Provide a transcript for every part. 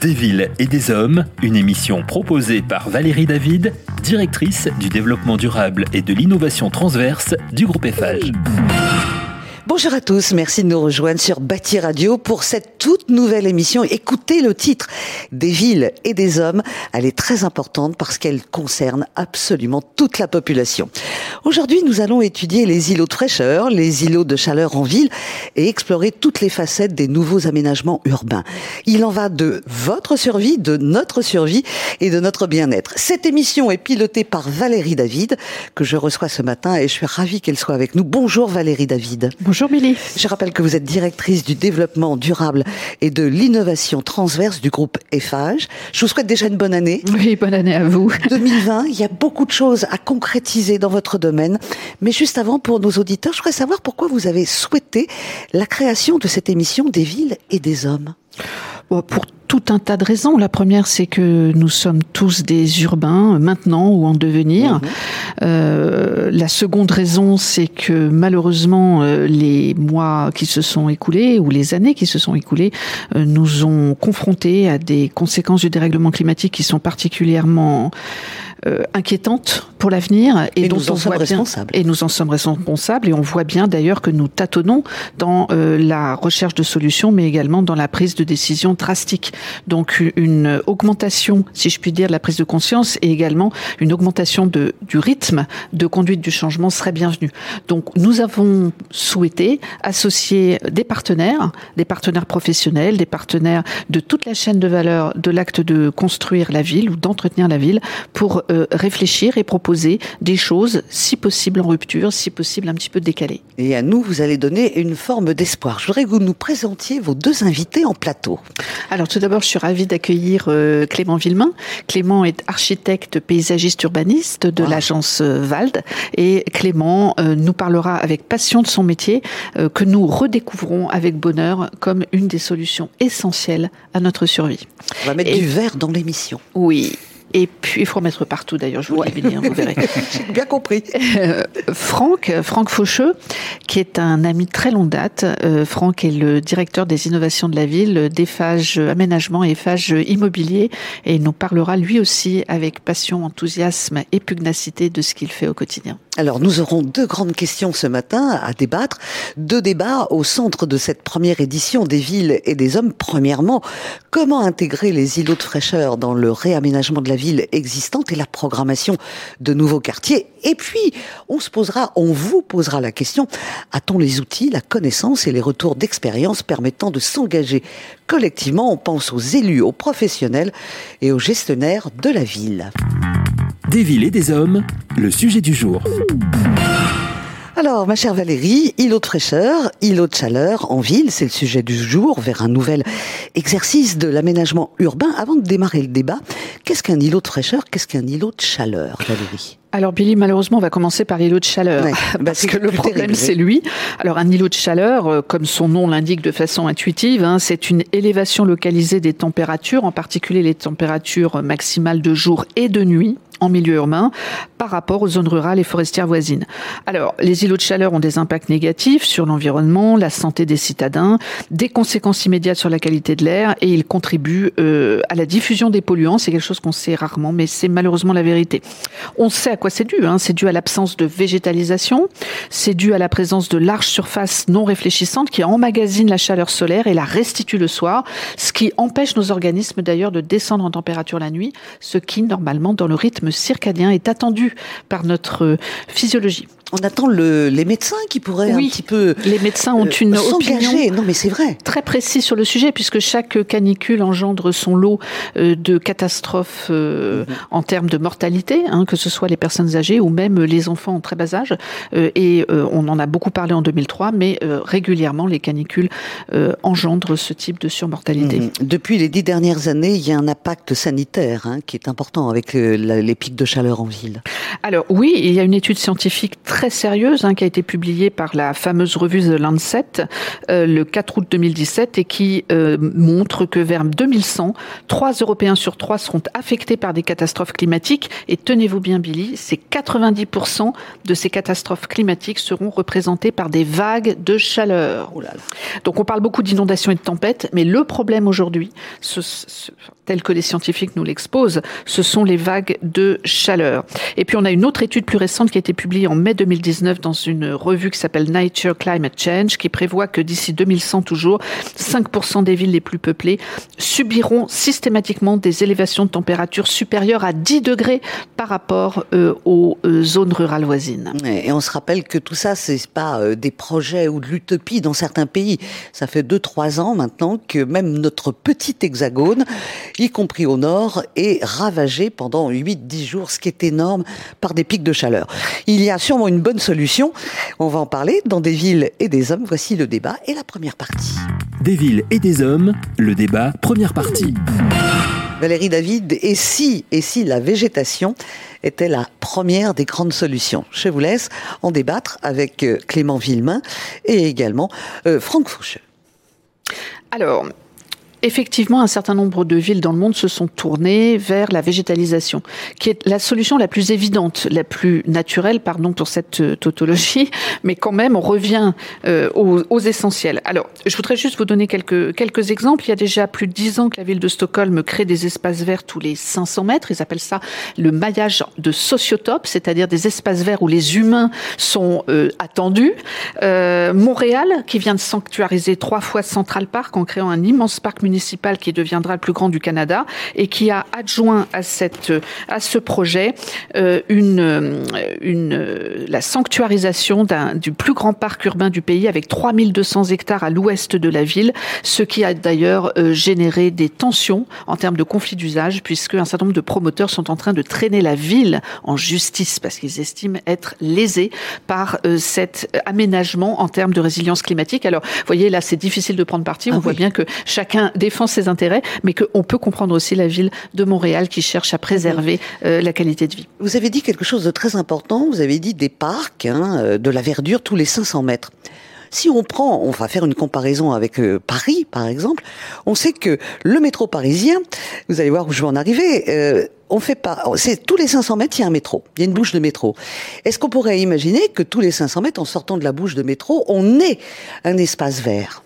Des villes et des hommes, une émission proposée par Valérie David, directrice du développement durable et de l'innovation transverse du groupe Eiffage. Bonjour à tous, merci de nous rejoindre sur Bâti Radio pour cette toute nouvelle émission. Écoutez le titre des villes et des hommes. Elle est très importante parce qu'elle concerne absolument toute la population. Aujourd'hui, nous allons étudier les îlots de fraîcheur, les îlots de chaleur en ville et explorer toutes les facettes des nouveaux aménagements urbains. Il en va de votre survie, de notre survie et de notre bien-être. Cette émission est pilotée par Valérie David, que je reçois ce matin et je suis ravie qu'elle soit avec nous. Bonjour Valérie David. Billy. Je rappelle que vous êtes directrice du développement durable et de l'innovation transverse du groupe Eiffage. Je vous souhaite déjà une bonne année. Oui, bonne année à vous. 2020, il y a beaucoup de choses à concrétiser dans votre domaine. Mais juste avant, pour nos auditeurs, je voudrais savoir pourquoi vous avez souhaité la création de cette émission des villes et des hommes. Pour tout un tas de raisons. La première, c'est que nous sommes tous des urbains maintenant ou en devenir. Mhm. Euh, la seconde raison, c'est que malheureusement, euh, les mois qui se sont écoulés ou les années qui se sont écoulées euh, nous ont confrontés à des conséquences du dérèglement climatique qui sont particulièrement euh, inquiétante pour l'avenir et, dont nous en sommes responsables. Et nous en sommes responsables et on voit bien d'ailleurs que nous tâtonnons dans euh, la recherche de solutions, mais également dans la prise de décisions drastiques. Donc une augmentation, si je puis dire, de la prise de conscience et également une augmentation de, du rythme de conduite du changement serait bienvenue. Donc nous avons souhaité associer des partenaires, des partenaires professionnels, des partenaires de toute la chaîne de valeur de l'acte de construire la ville ou d'entretenir la ville pour euh, réfléchir et proposer des choses, si possible en rupture, si possible un petit peu décalées. Et à nous, vous allez donner une forme d'espoir. Je voudrais que vous nous présentiez vos deux invités en plateau. Alors tout d'abord, je suis ravie d'accueillir euh, Clément Villemain. Clément est architecte paysagiste urbaniste de l'agence euh, Vald et Clément nous parlera avec passion de son métier que nous redécouvrons avec bonheur comme une des solutions essentielles à notre survie. On va mettre du verre dans l'émission. Oui, et puis, il faut remettre partout d'ailleurs, je vous l'ai dit, vous verrez. J'ai bien compris. Euh, Franck, Franck Faucheux, qui est un ami très longue date. Euh, Franck est le directeur des innovations de la ville, d'EFAGE Aménagement et EFAGE Immobilier, et il nous parlera lui aussi avec passion, enthousiasme et pugnacité de ce qu'il fait au quotidien. Alors, nous aurons deux grandes questions ce matin à débattre. Deux débats au centre de cette première édition des villes et des hommes. Premièrement, comment intégrer les îlots de fraîcheur dans le réaménagement de la ville existante et la programmation de nouveaux quartiers? Et puis, on se posera, on vous posera la question, a-t-on les outils, la connaissance et les retours d'expérience permettant de s'engager collectivement? On pense aux élus, aux professionnels et aux gestionnaires de la ville. Des villes et des hommes, le sujet du jour. Alors, ma chère Valérie, îlot de fraîcheur, îlot de chaleur en ville, c'est le sujet du jour, vers un nouvel exercice de l'aménagement urbain. Avant de démarrer le débat, qu'est-ce qu'un îlot de fraîcheur? Qu'est-ce qu'un îlot de chaleur, Valérie? Alors Billy, malheureusement, on va commencer par l'îlot de chaleur, parce que le problème c'est lui. Alors un îlot de chaleur, euh, comme son nom l'indique de façon intuitive, hein, c'est une élévation localisée des températures, en particulier les températures maximales de jour et de nuit en milieu urbain par rapport aux zones rurales et forestières voisines. Alors, les îlots de chaleur ont des impacts négatifs sur l'environnement, la santé des citadins, des conséquences immédiates sur la qualité de l'air et ils contribuent euh, à la diffusion des polluants. C'est quelque chose qu'on sait rarement, mais c'est malheureusement la vérité. On sait quoi c'est dû. Hein. C'est dû à l'absence de végétalisation, c'est dû à la présence de larges surfaces non réfléchissantes qui emmagasinent la chaleur solaire et la restituent le soir, ce qui empêche nos organismes d'ailleurs de descendre en température la nuit, ce qui normalement dans le rythme circadien est attendu par notre physiologie. On attend le, les médecins qui pourraient un petit peu. Les médecins ont une euh, opinion. Non, mais c'est vrai. Très précis sur le sujet, puisque chaque canicule engendre son lot euh, de catastrophes euh, mhm. en termes de mortalité, hein, que ce soit les personnes âgées ou même les enfants en très bas âge. et on en a beaucoup parlé en 2003, mais régulièrement les canicules engendrent ce type de surmortalité. Mhm. Depuis les dix dernières années, il y a un impact sanitaire hein, qui est important avec les pics de chaleur en ville. Alors oui, il y a une étude scientifique très très sérieuse hein, qui a été publiée par la fameuse revue The Lancet euh, le 4 août 2017 et qui euh, montre que vers 2100, 3 Européens sur 3 seront affectés par des catastrophes climatiques. Et tenez-vous bien, Billy, c'est 90% de ces catastrophes climatiques seront représentées par des vagues de chaleur. Oh Donc on parle beaucoup d'inondations et de tempêtes, mais le problème aujourd'hui, tel que les scientifiques nous l'exposent, ce sont les vagues de chaleur. Et puis on a une autre étude plus récente qui a été publiée en mai 2019 dans une revue qui s'appelle Nature Climate Change, qui prévoit que d'ici 2100 toujours, 5% des villes les plus peuplées subiront systématiquement des élévations de température supérieures à 10 degrés par rapport euh, aux euh, zones rurales voisines. Et on se rappelle que tout ça, c'est pas euh, des projets ou de l'utopie dans certains pays. Ça fait 2-3 ans maintenant que même notre petit hexagone, y compris au nord, est ravagé pendant 8-10 jours, ce qui est énorme, par des pics de chaleur. Il y a sûrement une bonne solution. On va en parler dans des villes et des hommes. Voici le débat et la première partie. Des villes et des hommes, le débat, première partie. Valérie David, et si, et si la végétation était la première des grandes solutions? Je vous laisse en débattre avec euh, Clément Villemain et également euh, Franck Foucheux. Alors, Effectivement, un certain nombre de villes dans le monde se sont tournées vers la végétalisation, qui est la solution la plus évidente, la plus naturelle, pardon pour cette euh, tautologie, mais quand même on revient euh, aux, aux, essentiels. Alors, je voudrais juste vous donner quelques quelques exemples. Il y a déjà plus de dix ans que la ville de Stockholm crée des espaces verts tous les 500 mètres. Ils appellent ça le maillage de sociotope, c'est-à-dire des espaces verts où les humains sont euh, attendus. Euh, Montréal, qui vient de sanctuariser trois fois Central Park en créant un immense parc municipal qui deviendra le plus grand du Canada et qui a adjoint à cette à ce projet euh, une une la sanctuarisation d'un du plus grand parc urbain du pays avec 3200 hectares à l'ouest de la ville, ce qui a d'ailleurs euh, généré des tensions en termes de conflits d'usage puisque un certain nombre de promoteurs sont en train de traîner la ville en justice parce qu'ils estiment être lésés par euh, cet aménagement en termes de résilience climatique. Alors, vous voyez, là, c'est difficile de prendre parti. On ah voit bien que chacun défend ses intérêts, mais qu'on peut comprendre aussi la ville de Montréal qui cherche à préserver euh, la qualité de vie. Vous avez dit quelque chose de très important. Vous avez dit des parcs, hein, euh, de la verdure tous les 500 mètres. Si on prend, on va faire une comparaison avec euh, Paris, par exemple, on sait que le métro parisien, vous allez voir où je vais en arriver, on fait pas, c'est tous les 500 mètres, il y a un métro, il y a une bouche de métro. Est-ce qu'on pourrait imaginer que tous les 500 mètres, en sortant de la bouche de métro, on ait un espace vert?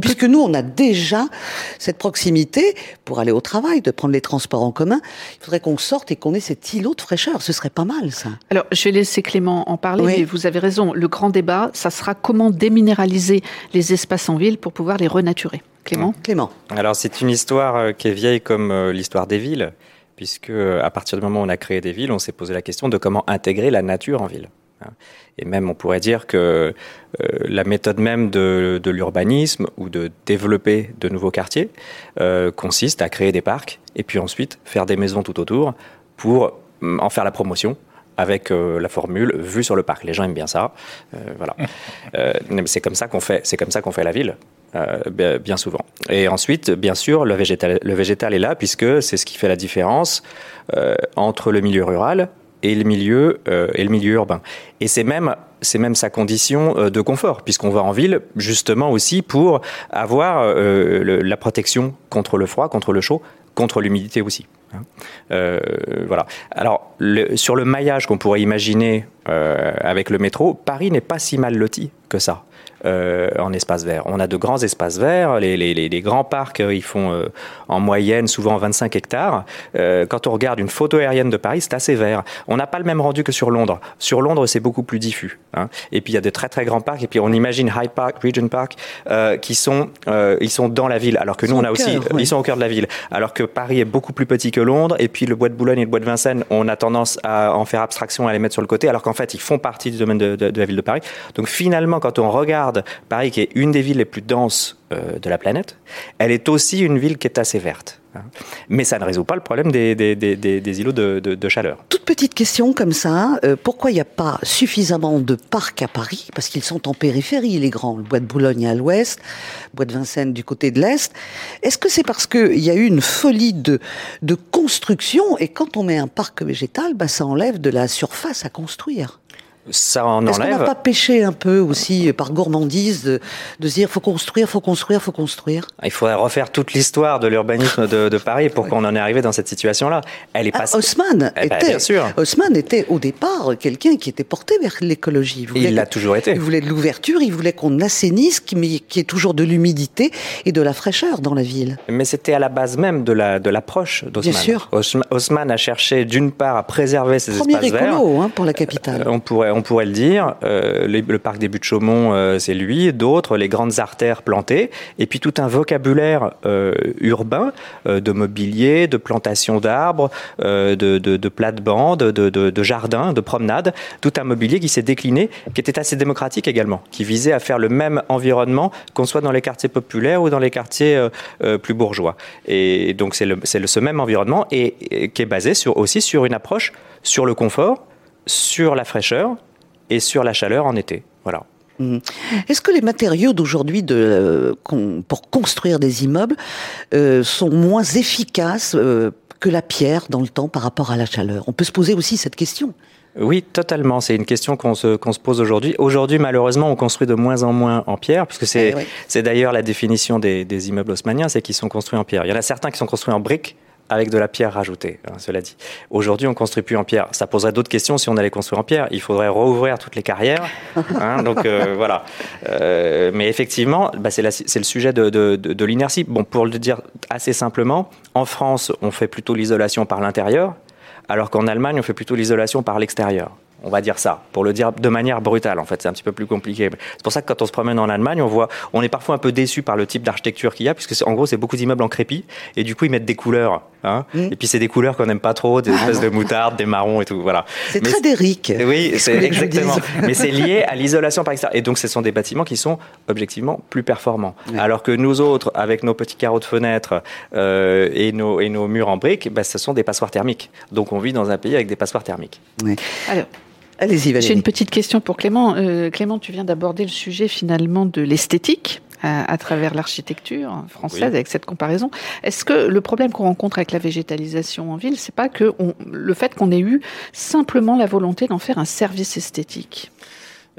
Puisque nous, on a déjà cette proximité pour aller au travail, de prendre les transports en commun. Il faudrait qu'on sorte et qu'on ait cet îlot de fraîcheur. Ce serait pas mal, ça. Alors, je vais laisser Clément en parler, mais vous avez raison. Le grand débat, ça sera comment déminéraliser les espaces en ville pour pouvoir les renaturer. Clément Clément. Alors, c'est une histoire euh, qui est vieille comme euh, l'histoire des villes, puisque euh, à partir du moment où on a créé des villes, on s'est posé la question de comment intégrer la nature en ville. Hein. Et même, on pourrait dire que euh, la méthode même de, de l'urbanisme ou de développer de nouveaux quartiers euh, consiste à créer des parcs et puis ensuite faire des maisons tout autour pour mm, en faire la promotion avec euh, la formule vue sur le parc. Les gens aiment bien ça, voilà. C'est comme ça qu'on fait, c'est comme ça qu'on fait la ville. bien souvent. Et ensuite, bien sûr, le végétal, le végétal est là puisque c'est ce qui fait la différence entre le milieu rural et le milieu euh, et le milieu urbain. Et c'est même c'est même sa condition euh, de confort puisqu'on va en ville justement aussi pour avoir euh, la protection contre le froid, contre le chaud, contre l'humidité aussi. Hein. voilà. Alors sur le maillage qu'on pourrait imaginer avec le métro, Paris n'est pas si mal loti que ça. Euh, en espace vert. On a de grands espaces verts. Les, les, les grands parcs, euh, ils font euh, en moyenne souvent 25 hectares. quand on regarde une photo aérienne de Paris, c'est assez vert. On n'a pas le même rendu que sur Londres. Sur Londres, c'est beaucoup plus diffus. Hein. Et puis il y a de très très grands parcs. Et puis on imagine Hyde Park, Regent Park, qui sont ils sont dans la ville. Alors que nous, on a aussi ils sont au cœur de la ville. Alors que Paris est beaucoup plus petit que Londres. Et puis le bois de Boulogne et le bois de Vincennes, on a tendance à en faire abstraction, à les mettre sur le côté. Alors qu'en fait, ils font partie du domaine de, de, de la ville de Paris. Donc finalement, quand on regarde Paris, qui est une des villes les plus denses euh, de la planète, elle est aussi une ville qui est assez verte. Hein. Mais ça ne résout pas le problème des, îlots de, chaleur. Toute petite question comme ça, euh, pourquoi il n'y a pas suffisamment de parcs à Paris? Parce qu'ils sont en périphérie, les grands. Le bois de Boulogne à l'ouest, le bois de Vincennes du côté de l'est. Est-ce que c'est parce qu'il y a eu une folie de, construction? Et quand on met un parc végétal, bah, ça enlève de la surface à construire ça en Est-ce qu'on n'a pas pêché un peu aussi par gourmandise de, de se dire faut construire, faut construire, faut construire? Il faudrait refaire toute l'histoire de l'urbanisme de, de, Paris pour qu'on en ait arrivé dans cette situation-là. Elle est pas. Ah, Haussmann eh ben, était. bien sûr. Haussmann était au départ quelqu'un qui était porté vers l'écologie. Il l'a toujours été. Il voulait de l'ouverture, il voulait qu'on assainisse, qu'il y ait toujours de l'humidité et de la fraîcheur dans la ville. Mais c'était à la base même de la de l'approche d'Haussmann. Bien sûr. Haussmann a cherché d'une part à préserver ces Premier espaces écolo, Hein, pour la capitale. Euh, on pourrait on pourrait le dire. Euh, le parc des Buttes-Chaumont, euh, c'est lui. D'autres, les grandes artères plantées. Et puis tout un vocabulaire euh, urbain de mobilier, de plantation d'arbres, de, de, de plates-bandes, de, jardins, de promenades. Tout un mobilier qui s'est décliné, qui était assez démocratique également, qui visait à faire le même environnement qu'on soit dans les quartiers populaires ou dans les quartiers plus bourgeois. Et donc c'est ce même environnement et, et, qui est basé sur, aussi sur une approche sur le confort, sur la fraîcheur et sur la chaleur en été. Voilà. Mmh. Est-ce que les matériaux d'aujourd'hui euh, pour construire des immeubles euh, sont moins efficaces euh, que la pierre dans le temps par rapport à la chaleur? On peut se poser aussi cette question. Oui, totalement. C'est une question qu'on se, qu'on se pose aujourd'hui. Aujourd'hui, malheureusement, on construit de moins en moins en pierre, puisque c'est, eh oui. d'ailleurs la définition des, des immeubles haussmanniens, c'est qu'ils sont construits en pierre. Il y en a certains qui sont construits en briques, avec de la pierre rajoutée, hein, cela dit. Aujourd'hui, on construit plus en pierre. Ça poserait d'autres questions si on allait construire en pierre. Il faudrait rouvrir toutes les carrières. Hein, donc euh, voilà. Euh, mais effectivement, bah, c'est, le sujet de, de, de, de, l'inertie. Bon, pour le dire assez simplement, en France, on fait plutôt l'isolation par l'intérieur, alors qu'en Allemagne, on fait plutôt l'isolation par l'extérieur. On va dire ça, pour le dire de manière brutale. En fait, c'est un petit peu plus compliqué. C'est pour ça que quand on se promène en Allemagne, on voit, on est parfois un peu déçu par le type d'architecture qu'il y a, puisque en gros, c'est beaucoup d'immeubles en crépi, et du coup, ils mettent des couleurs. Hein, mmh. Et puis, c'est des couleurs qu'on n'aime pas trop, des espèces de moutarde, des marrons et tout. Voilà. C'est très d'Éric. Oui, c'est exactement. Mais c'est lié à l'isolation par extérieur. Et donc, ce sont des bâtiments qui sont objectivement plus performants. Mmh. Alors que nous autres, avec nos petits carreaux de fenêtres euh, et, nos, et nos murs en briques, bah, ce sont des passoires thermiques. Donc, on vit dans un pays avec des passoires thermiques. Oui. Alors, Allez-y, Valérie. J'ai une petite question pour Clément. Euh, Clément, tu viens d'aborder le sujet finalement de l'esthétique à, à, travers l'architecture française oui. avec cette comparaison. Est-ce que le problème qu'on rencontre avec la végétalisation en ville, c'est pas que on, le fait qu'on ait eu simplement la volonté d'en faire un service esthétique?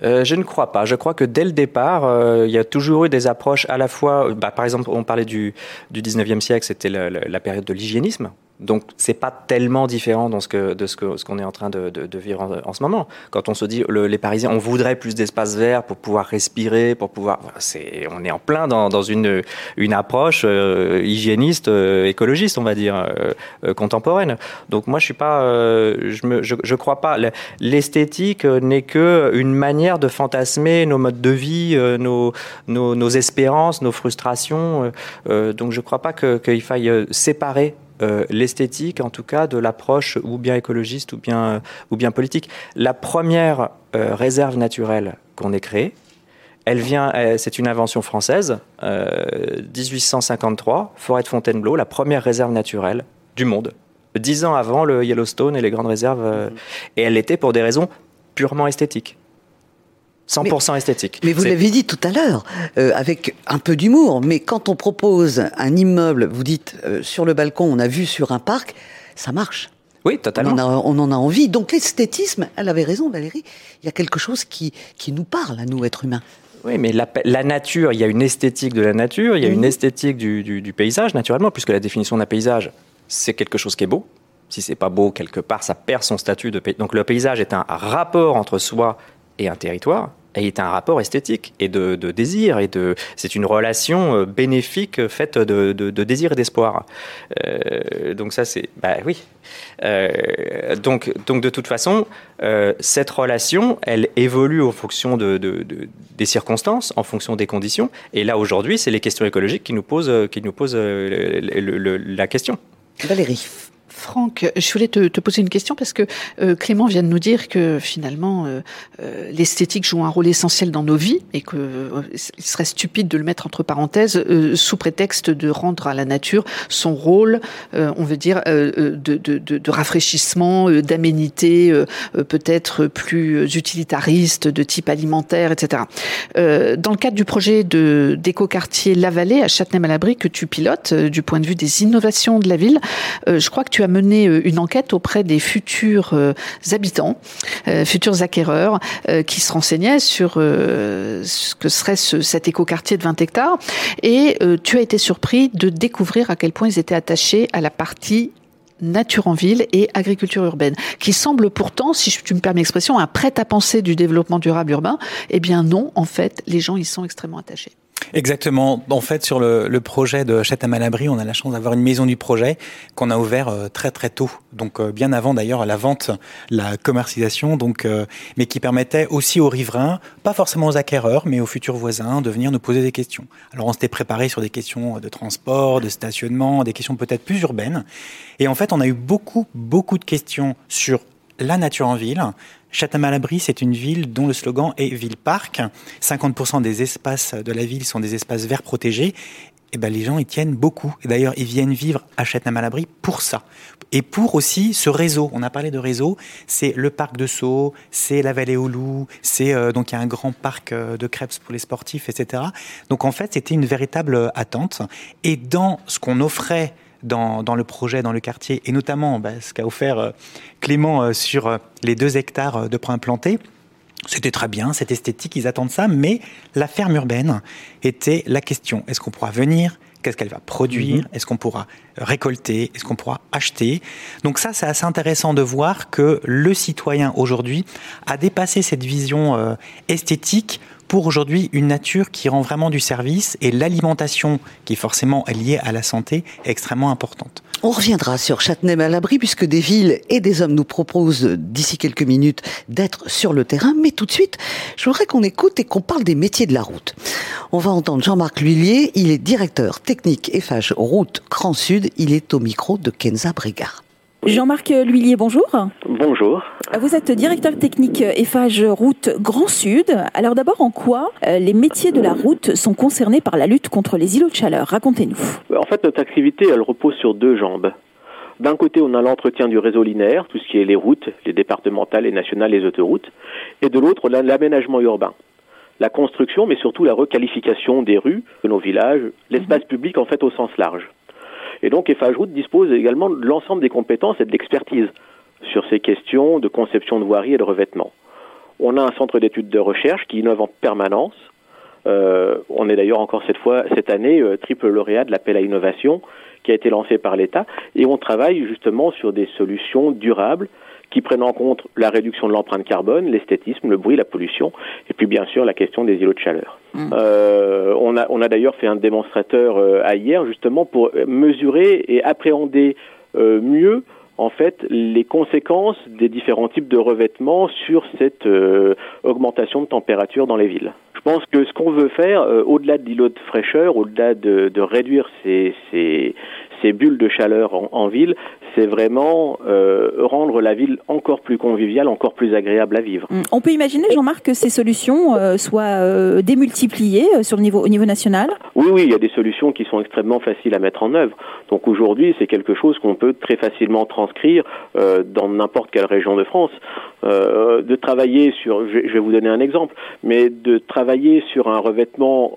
Euh, je ne crois pas. Je crois que dès le départ, euh, il y a toujours eu des approches à la fois. Bah, par exemple, on parlait du, du 19e siècle, c'était la, la, la période de l'hygiénisme. Donc c'est pas tellement différent dans ce que, de ce qu'on est en train de, vivre en, ce moment. Quand on se dit le, les Parisiens, on voudrait plus d'espace vert pour pouvoir respirer, pour pouvoir, on est en plein dans, une, une approche euh, hygiéniste, euh, écologiste, on va dire, euh, contemporaine. Donc moi je suis pas, je, me, je, crois pas. L'esthétique n'est que une manière de fantasmer nos modes de vie, nos, nos, espérances, nos frustrations. Donc je crois pas qu'il qu faille séparer euh, l'esthétique, en tout cas, de l'approche ou bien écologiste ou bien, euh, ou bien politique. La première euh, réserve naturelle qu'on ait créée, elle vient, c'est une invention française, 1853, forêt de Fontainebleau, la première réserve naturelle du monde. Dix ans avant le Yellowstone et les grandes réserves, mmh. et elle l'était pour des raisons purement esthétiques. 100% mais, esthétique. Mais vous l'avez dit tout à l'heure, euh, avec un peu d'humour, mais quand on propose un immeuble, vous dites euh, sur le balcon, on a vu sur un parc, ça marche. Oui, totalement. On, a, on en a envie. Donc l'esthétisme, elle avait raison Valérie, il y a quelque chose qui, qui nous parle à nous, êtres humains. Oui, mais la, la, nature, il y a une esthétique de la nature, il y a mmh. une esthétique du, du, du paysage, naturellement, puisque la définition d'un paysage, c'est quelque chose qui est beau. Si c'est pas beau quelque part, ça perd son statut de paysage. Donc le paysage est un rapport entre soi et un territoire est un rapport esthétique et de, désir et de c'est une relation bénéfique faite de, désir et d'espoir. Euh, donc ça c'est bah oui. Euh, donc donc de toute façon euh, cette relation elle évolue en fonction de, des circonstances en fonction des conditions. Et là aujourd'hui c'est les questions écologiques qui nous posent qui nous posent la question. Valérie Franck, je voulais te, te, poser une question parce que euh, Clément vient de nous dire que finalement euh, euh, l'esthétique joue un rôle essentiel dans nos vies et qu'il euh, serait stupide de le mettre entre parenthèses euh, sous prétexte de rendre à la nature son rôle, on veut dire, de, de, de, de, rafraîchissement, d'aménité peut-être plus utilitariste, de type alimentaire, etc. dans le cadre du projet d'écoquartier La Vallée à Châtenay-Malabry que tu pilotes, du point de vue des innovations de la ville, je crois que tu tu as mené une enquête auprès des futurs habitants, futurs acquéreurs, qui se renseignaient sur ce que serait ce, cet écoquartier de 20 hectares. Et tu as été surpris de découvrir à quel point ils étaient attachés à la partie nature en ville et agriculture urbaine, qui semble pourtant, si tu me permets l'expression, un prêt-à-penser du développement durable urbain. Eh bien non, en fait, les gens y sont extrêmement attachés. Exactement. En fait, sur le, projet de Châte à Malabry, on a la chance d'avoir une maison du projet qu'on a ouvert euh, très très tôt, donc euh, bien avant d'ailleurs la vente, la commercialisation, donc euh, mais qui permettait aussi aux riverains, pas forcément aux acquéreurs, mais aux futurs voisins, de venir nous poser des questions. Alors on s'était préparé sur des questions de transport, de stationnement, des questions peut-être plus urbaines, et en fait on a eu beaucoup beaucoup de questions sur la nature en ville, Château-Malabry, c'est une ville dont le slogan est ville-parc. 50% des espaces de la ville sont des espaces verts protégés. Eh ben, les gens y tiennent beaucoup. D'ailleurs, ils viennent vivre à Château-Malabry pour ça. Et pour aussi ce réseau. On a parlé de réseau. C'est le parc de Sceaux, c'est la vallée aux loups, c'est euh, donc il y a un grand parc euh, de crêpes pour les sportifs, etc. Donc en fait, c'était une véritable attente. Et dans ce qu'on offrait dans, dans, le projet, dans le quartier, et notamment bah, ce qu'a offert euh, Clément euh, sur euh, les deux hectares de printemps plantés. C'était très bien, c'est esthétique, ils attendent ça, mais la ferme urbaine était la question. Est-ce qu'on pourra venir? Qu'est-ce qu'elle va produire? Mhm. Est-ce qu'on pourra récolter? Est-ce qu'on pourra acheter? Donc ça, c'est assez intéressant de voir que le citoyen aujourd'hui a dépassé cette vision esthétique pour aujourd'hui une nature qui rend vraiment du service et l'alimentation qui forcément est liée à la santé extrêmement importante. On reviendra sur Châtenay-Malabry puisque des villes et des hommes nous proposent d'ici quelques minutes d'être sur le terrain. Mais tout de suite, je voudrais qu'on écoute et qu'on parle des métiers de la route. On va entendre Jean-Marc Lhuillier. Il est directeur technique FH Route Grand Sud. Il est au micro de Kenza Jean-Marc Lhuillier, bonjour. Bonjour. Vous êtes directeur technique Eiffage Route Grand Sud. Alors d'abord, en quoi euh, les métiers de la route sont concernés par la lutte contre les îlots de chaleur? Racontez-nous. En fait, notre activité, elle repose sur deux jambes. D'un côté, on a l'entretien du réseau linéaire, tout ce qui est les routes, les départementales, les nationales, les autoroutes. Et de l'autre, l'aménagement urbain. La construction, mais surtout la requalification des rues, de nos villages, l'espace public en fait au sens large. Et donc Route dispose également de l'ensemble des compétences et de l'expertise sur ces questions de conception de voirie et de revêtement. On a un centre d'études de recherche qui innove en permanence. Euh, on est d'ailleurs encore cette fois, cette année, euh, triple lauréat de l'appel à innovation qui a été lancé par l'État. Et on travaille justement sur des solutions durables qui prennent en compte la réduction de l'empreinte carbone, l'esthétisme, le bruit, la pollution, et puis bien sûr la question des îlots de chaleur. Mmh. Euh, on a, on a d'ailleurs fait un démonstrateur euh, à hier justement pour mesurer et appréhender euh, mieux en fait les conséquences des différents types de revêtements sur cette euh, augmentation de température dans les villes. Je pense que ce qu'on veut faire, euh, au-delà de l'îlot de fraîcheur, au-delà de, de, réduire ces, ces, ces bulles de chaleur en, ville, c'est vraiment euh, rendre la ville encore plus conviviale, encore plus agréable à vivre. Mm. On peut imaginer, Jean-Marc, que ces solutions euh, soient euh, démultipliées sur le niveau, au niveau national? Oui, oui, il y a des solutions qui sont extrêmement faciles à mettre en œuvre. Donc aujourd'hui, c'est quelque chose qu'on peut très facilement transcrire dans n'importe quelle région de France. de travailler sur, je vais vous donner un exemple, mais de travailler sur un revêtement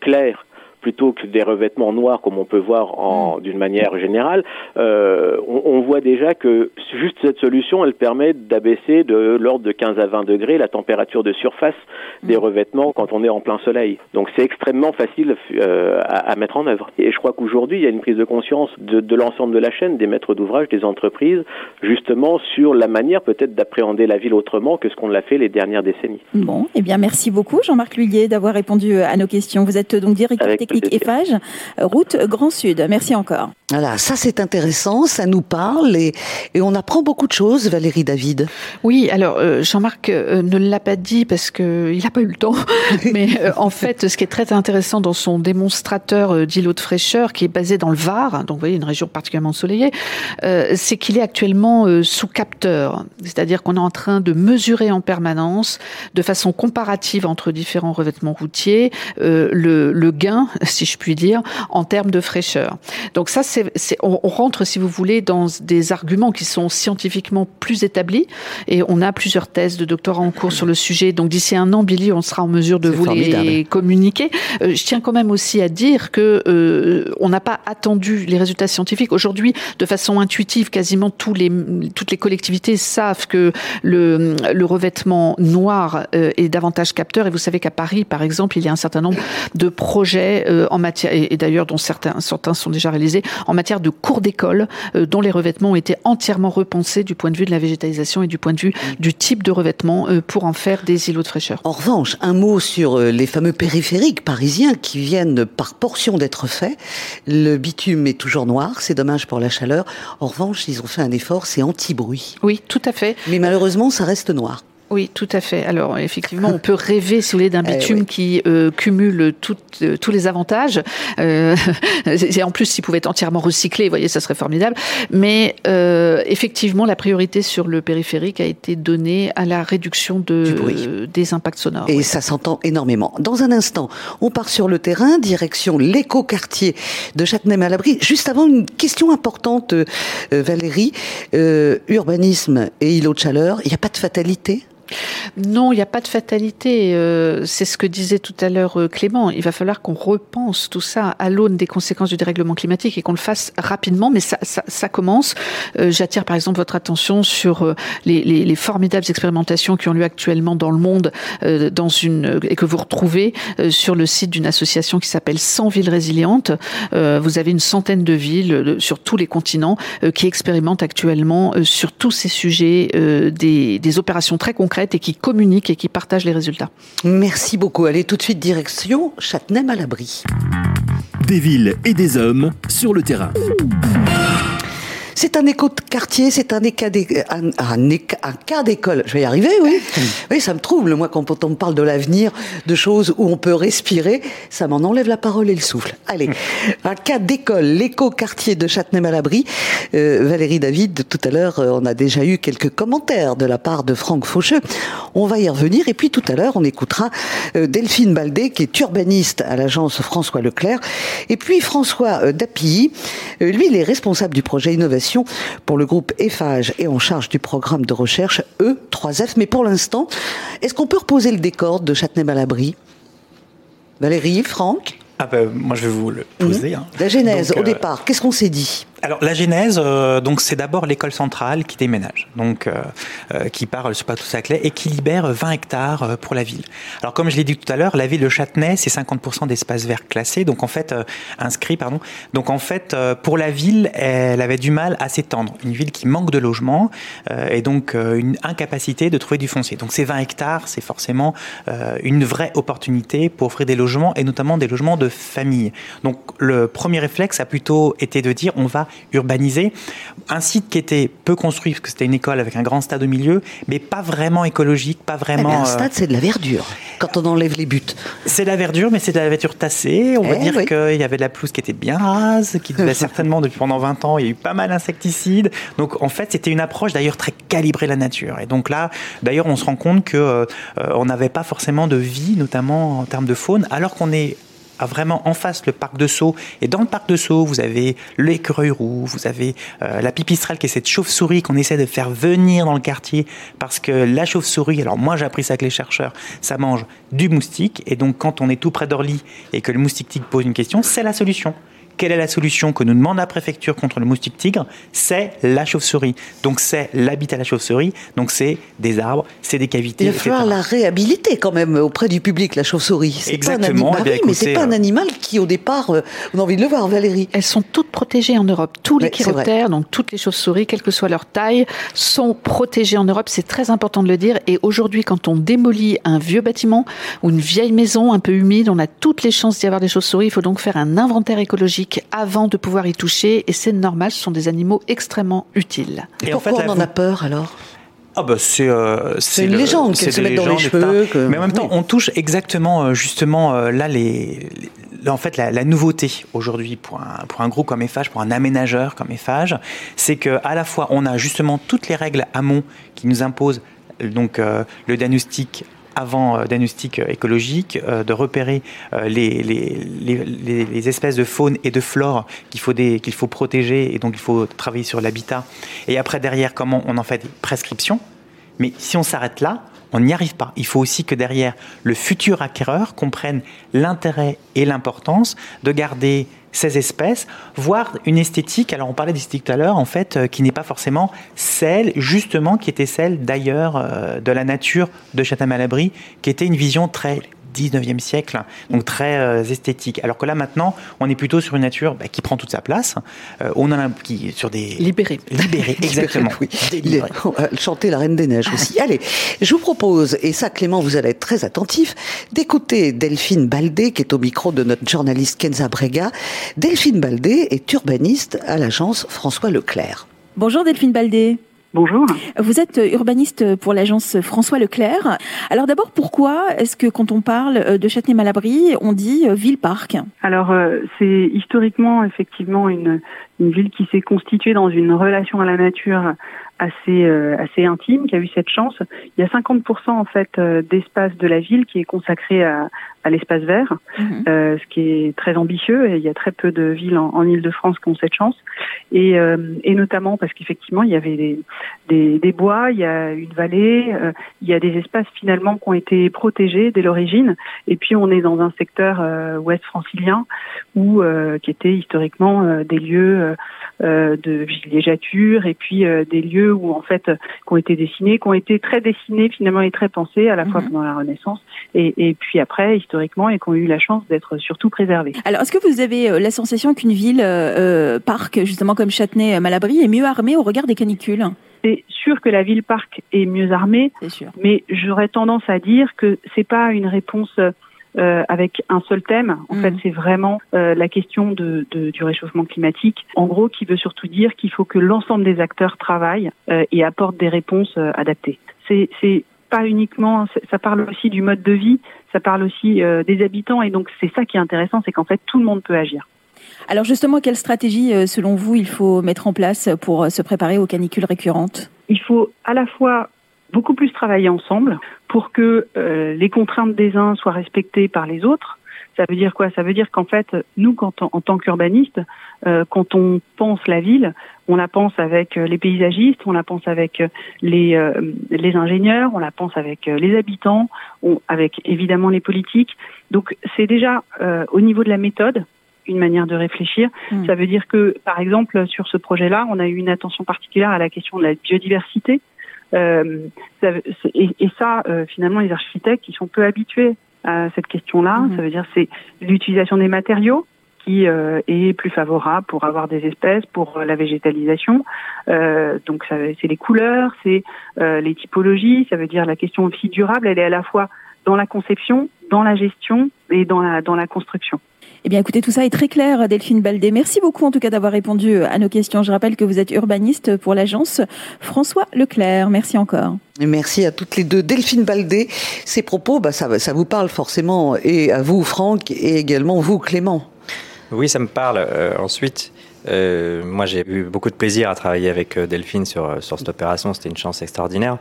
clair plutôt que des revêtements noirs comme on peut voir en, mm. d'une manière générale, euh, on, on, voit déjà que juste cette solution, elle permet d'abaisser de l'ordre de 15 à 20 degrés la température de surface des mm. revêtements quand on est en plein soleil. Donc c'est extrêmement facile euh, à, à, mettre en œuvre. Et je crois qu'aujourd'hui, il y a une prise de conscience de, de l'ensemble de la chaîne, des maîtres d'ouvrage, des entreprises, justement sur la manière peut-être d'appréhender la ville autrement que ce qu'on l'a fait les dernières décennies. Bon, eh bien merci beaucoup Jean-Marc Lhuillier d'avoir répondu à nos questions. Vous êtes donc directeur technique Eiffage, route Grand Sud. Merci encore. Voilà, ça c'est intéressant, ça nous parle et, et, on apprend beaucoup de choses, Valérie David. Oui, alors euh, Jean-Marc euh, ne l'a pas dit parce que il n'a pas eu le temps, mais euh, en fait, ce qui est très intéressant dans son démonstrateur d'îlot de fraîcheur, qui est basé dans le Var, donc vous voyez une région particulièrement ensoleillée, c'est qu'il est actuellement sous capteur, c'est-à-dire qu'on est en train de mesurer en permanence, de façon comparative entre différents revêtements routiers, le, le gain si je puis dire, en termes de fraîcheur. Donc ça, c'est, on, on, rentre, si vous voulez, dans des arguments qui sont scientifiquement plus établis. Et on a plusieurs thèses de doctorat en cours sur le sujet. Donc d'ici un an, Billy, on sera en mesure de vous les communiquer. Euh, je tiens quand même aussi à dire que euh, on n'a pas attendu les résultats scientifiques. Aujourd'hui, de façon intuitive, quasiment tous les, toutes les collectivités savent que le, le revêtement noir euh, est davantage capteur. Et vous savez qu'à Paris, par exemple, il y a un certain nombre de projets euh, en matière, et, d'ailleurs dont certains, certains sont déjà réalisés, en matière de cours d'école, euh, dont les revêtements ont été entièrement repensés du point de vue de la végétalisation et du point de vue du type de revêtement pour en faire des îlots de fraîcheur. En revanche, un mot sur les fameux périphériques parisiens qui viennent par portion d'être faits. Le bitume est toujours noir, c'est dommage pour la chaleur. En revanche, ils ont fait un effort, c'est anti-bruit. Oui, tout à fait. Mais malheureusement, ça reste noir. Oui, tout à fait. Alors effectivement, on peut rêver, si vous voulez, d'un eh bitume qui euh, cumule euh, tous les avantages. Euh, et en plus, s'il pouvait être entièrement recyclé, vous voyez, ça serait formidable. Mais euh, effectivement, la priorité sur le périphérique a été donnée à la réduction de, des impacts sonores. Et ça s'entend énormément. Dans un instant, on part sur le terrain, direction l'éco-quartier de Châtenay-Malabry. Juste avant, une question importante, Valérie. urbanisme et îlot de chaleur, il n'y a pas de fatalité? Non, il n'y a pas de fatalité. Euh, c'est ce que disait tout à l'heure euh, Clément. Il va falloir qu'on repense tout ça à l'aune des conséquences du dérèglement climatique et qu'on le fasse rapidement, mais ça, ça, ça commence. Euh, j'attire par exemple votre attention sur les, les, les, formidables expérimentations qui ont lieu actuellement dans le monde dans une, et que vous retrouvez sur le site d'une association qui s'appelle 100 villes résilientes. vous avez une centaine de villes sur tous les continents qui expérimentent actuellement sur tous ces sujets des, des opérations très concrètes et qui communiquent et qui partagent les résultats. Merci beaucoup. Allez tout de suite direction Châtenay-Malabry. Des villes et des hommes sur le terrain. C'est un éco de quartier, c'est un, un, un, cas d'école. Je vais y arriver, oui. Oui, ça me trouble, moi, quand on me parle de l'avenir, de choses où on peut respirer, ça m'en enlève la parole et le souffle. Allez, un cas d'école, l'éco-quartier de Châtenay-Malabry. Euh, Valérie David, tout à l'heure, euh, on a déjà eu quelques commentaires de la part de Franck Faucheux. On va y revenir. Et puis tout à l'heure, on écoutera euh, Delphine Baldé, qui est urbaniste à l'agence François Leclerc. Et puis François Dapilly, lui, il est responsable du projet Innovation pour le groupe EFAGE et en charge du programme de recherche E3F. Mais pour l'instant, est-ce qu'on peut reposer le décor de Châtenay-Malabry? Valérie, Franck? Ah ben, moi je vais vous le poser. Hein. La genèse, au euh, départ, qu'est-ce qu'on s'est dit? Alors la genèse, euh, donc c'est d'abord l'école centrale qui déménage, donc euh, euh qui part sur Patou-Saclay et qui libère 20 hectares euh, pour la ville. Alors comme je l'ai dit tout à l'heure, la ville de Châtenay c'est 50% d'espaces verts classés, donc en fait inscrits pardon. Donc en fait pour la ville, elle avait du mal à s'étendre. Une ville qui manque de logements et donc une incapacité de trouver du foncier. Donc ces 20 hectares, c'est forcément une vraie opportunité pour offrir des logements et notamment des logements de famille. Donc le premier réflexe a plutôt été de dire on va urbanisé. Un site qui était peu construit, parce que c'était une école avec un grand stade au milieu, mais pas vraiment écologique, pas vraiment. Eh un stade, c'est de la verdure, quand on enlève les buts. C'est de la verdure, mais c'est de la verdure tassée. On va eh dire qu'il y avait de la pelouse qui était bien rase, qui devait certainement, depuis pendant 20 ans, il y a eu pas mal d'insecticides. Donc, en fait, c'était une approche d'ailleurs très calibrée la nature. Et donc là, d'ailleurs, on se rend compte que euh, on n'avait pas forcément de vie, notamment en termes de faune, alors qu'on est vraiment en face le parc de Sceaux. Et dans le parc de Sceaux, vous avez l'écureuil roux, vous avez euh, la pipistrelle qui est cette chauve-souris qu'on essaie de faire venir dans le quartier parce que la chauve-souris, alors moi j'ai appris ça avec les chercheurs, ça mange du moustique. Et donc quand on est tout près d'Orly et que le moustique tique pose une question, c'est la solution quelle est la solution que nous demande la préfecture contre le moustique tigre? C'est la chauve-souris. Donc c'est l'habitat à la chauve-souris, donc c'est des arbres, c'est des cavités. Il va falloir la réhabiliter quand même auprès du public, la chauve-souris. Exactement. Pas un animal, eh mais c'est pas un euh, animal qui au départ, euh, on a envie de le voir, Valérie. Elles sont toutes protégées en Europe. Tous les chiroptères, donc toutes les chauves-souris, quelle que soit leur taille, sont protégées en Europe. C'est très important de le dire. Et aujourd'hui, quand on démolit un vieux bâtiment ou une vieille maison un peu humide, on a toutes les chances d'y avoir des chauves-souris. Il faut donc faire un inventaire écologique avant de pouvoir y toucher. Et c'est normal, ce sont des animaux extrêmement utiles. Et, pourquoi on en a peur alors? Ah bah c'est euh, c'est une légende qu'elle se met dans les cheveux. Mais en même temps, on touche exactement euh, justement euh, là les, en fait la, nouveauté aujourd'hui pour un pour un groupe comme Eiffage, pour un aménageur comme Eiffage, c'est que à la fois on a justement toutes les règles amont qui nous imposent donc le diagnostic avant diagnostic écologique, de repérer les, les, espèces de faune et de flore qu'il faut, qu'il faut protéger et donc il faut travailler sur l'habitat. Et après, derrière, comment on en fait des prescriptions. Mais si on s'arrête là, on n'y arrive pas. Il faut aussi que derrière le futur acquéreur comprenne l'intérêt et l'importance de garder ces espèces, voire une esthétique, alors on parlait d'esthétique tout à l'heure, en fait, euh, qui n'est pas forcément celle, justement, qui était celle d'ailleurs euh, de la nature de Châtain-Malabry, qui était une vision très 19e siècle, donc très euh, esthétique. Alors que là maintenant, on est plutôt sur une nature bah, qui prend toute sa place. Euh, on en a qui sur des libérés, libérés, exactement. oui. chanter la Reine des Neiges aussi. Allez, je vous propose, et ça, Clément, vous allez être très attentif, d'écouter Delphine Baldé, qui est au micro de notre journaliste Kenza Brega. Delphine Baldé est urbaniste à l'agence François Leclerc. Bonjour Delphine Baldé. Bonjour. Vous êtes urbaniste pour l'agence François Leclerc. Alors d'abord, pourquoi est-ce que quand on parle de Châtenay-Malabry, on dit ville-parc? Alors euh, c'est historiquement effectivement une, une ville qui s'est constituée dans une relation à la nature assez euh, assez intime, qui a eu cette chance. Il y a 50% en fait euh, d'espace de la ville qui est consacré à, à l'espace vert, mhm. euh, ce qui est très ambitieux. Et il y a très peu de villes en, en Île-de-France qui ont cette chance. Et, euh, et notamment parce qu'effectivement il y avait des, des, des, bois, il y a une vallée, euh, il y a des espaces finalement qui ont été protégés dès l'origine. Et puis on est dans un secteur ouest francilien où qui était historiquement des lieux de villégiature et puis des lieux où en fait qui ont été dessinés, qui ont été très dessinés finalement et très pensés à la fois mhm. pendant la Renaissance et, et, puis après historiquement et qui ont eu la chance d'être surtout préservés. Alors est-ce que vous avez euh, la sensation qu'une ville euh, euh, parc justement comme Châtenay-Malabry est mieux armée au regard des canicules? C'est sûr que la ville parc est mieux armée, sûr. mais j'aurais tendance à dire que c'est pas une réponse euh, avec un seul thème. En fait, mm. c'est vraiment euh, la question de, de, du réchauffement climatique. En gros, qui veut surtout dire qu'il faut que l'ensemble des acteurs travaillent euh, et apportent des réponses adaptées. C'est pas uniquement, ça parle aussi du mode de vie, ça parle aussi euh, des habitants, et donc c'est ça qui est intéressant, c'est qu'en fait tout le monde peut agir. Alors justement, quelle stratégie, selon vous, il faut mettre en place pour se préparer aux canicules récurrentes? Il faut à la fois beaucoup plus travailler ensemble pour que euh, les contraintes des uns soient respectées par les autres. Ça veut dire quoi? Ça veut dire qu'en fait, nous, quand en tant qu'urbanistes, euh, quand on pense la ville, on la pense avec euh, les paysagistes, on la pense avec les, les ingénieurs, on la pense avec les habitants, on, avec évidemment les politiques. Donc c'est déjà au niveau de la méthode une manière de réfléchir. Mmh. Ça veut dire que, par exemple, sur ce projet-là, on a eu une attention particulière à la question de la biodiversité. Euh, et, et, ça, euh, finalement, les architectes, ils sont peu habitués à cette question-là. Mhm. Ça veut dire c'est l'utilisation des matériaux qui euh, est plus favorable pour avoir des espèces, pour la végétalisation. Euh, donc c'est les couleurs, c'est les typologies. Ça veut dire la question aussi durable. Elle est à la fois dans la conception, dans la gestion et dans la dans la construction. Eh bien, écoutez, tout ça est très clair, Delphine Baldé. Merci beaucoup, en tout cas, d'avoir répondu à nos questions. Je rappelle que vous êtes urbaniste pour l'agence François Leclerc. Merci encore. Merci à toutes les deux. Delphine Baldé, ces propos, bah, ça, ça vous parle forcément, et à vous, Franck, et également vous, Clément. Oui, ça me parle. Euh, ensuite, euh, moi, j'ai eu beaucoup de plaisir à travailler avec euh, Delphine sur, sur cette opération. C'était une chance extraordinaire.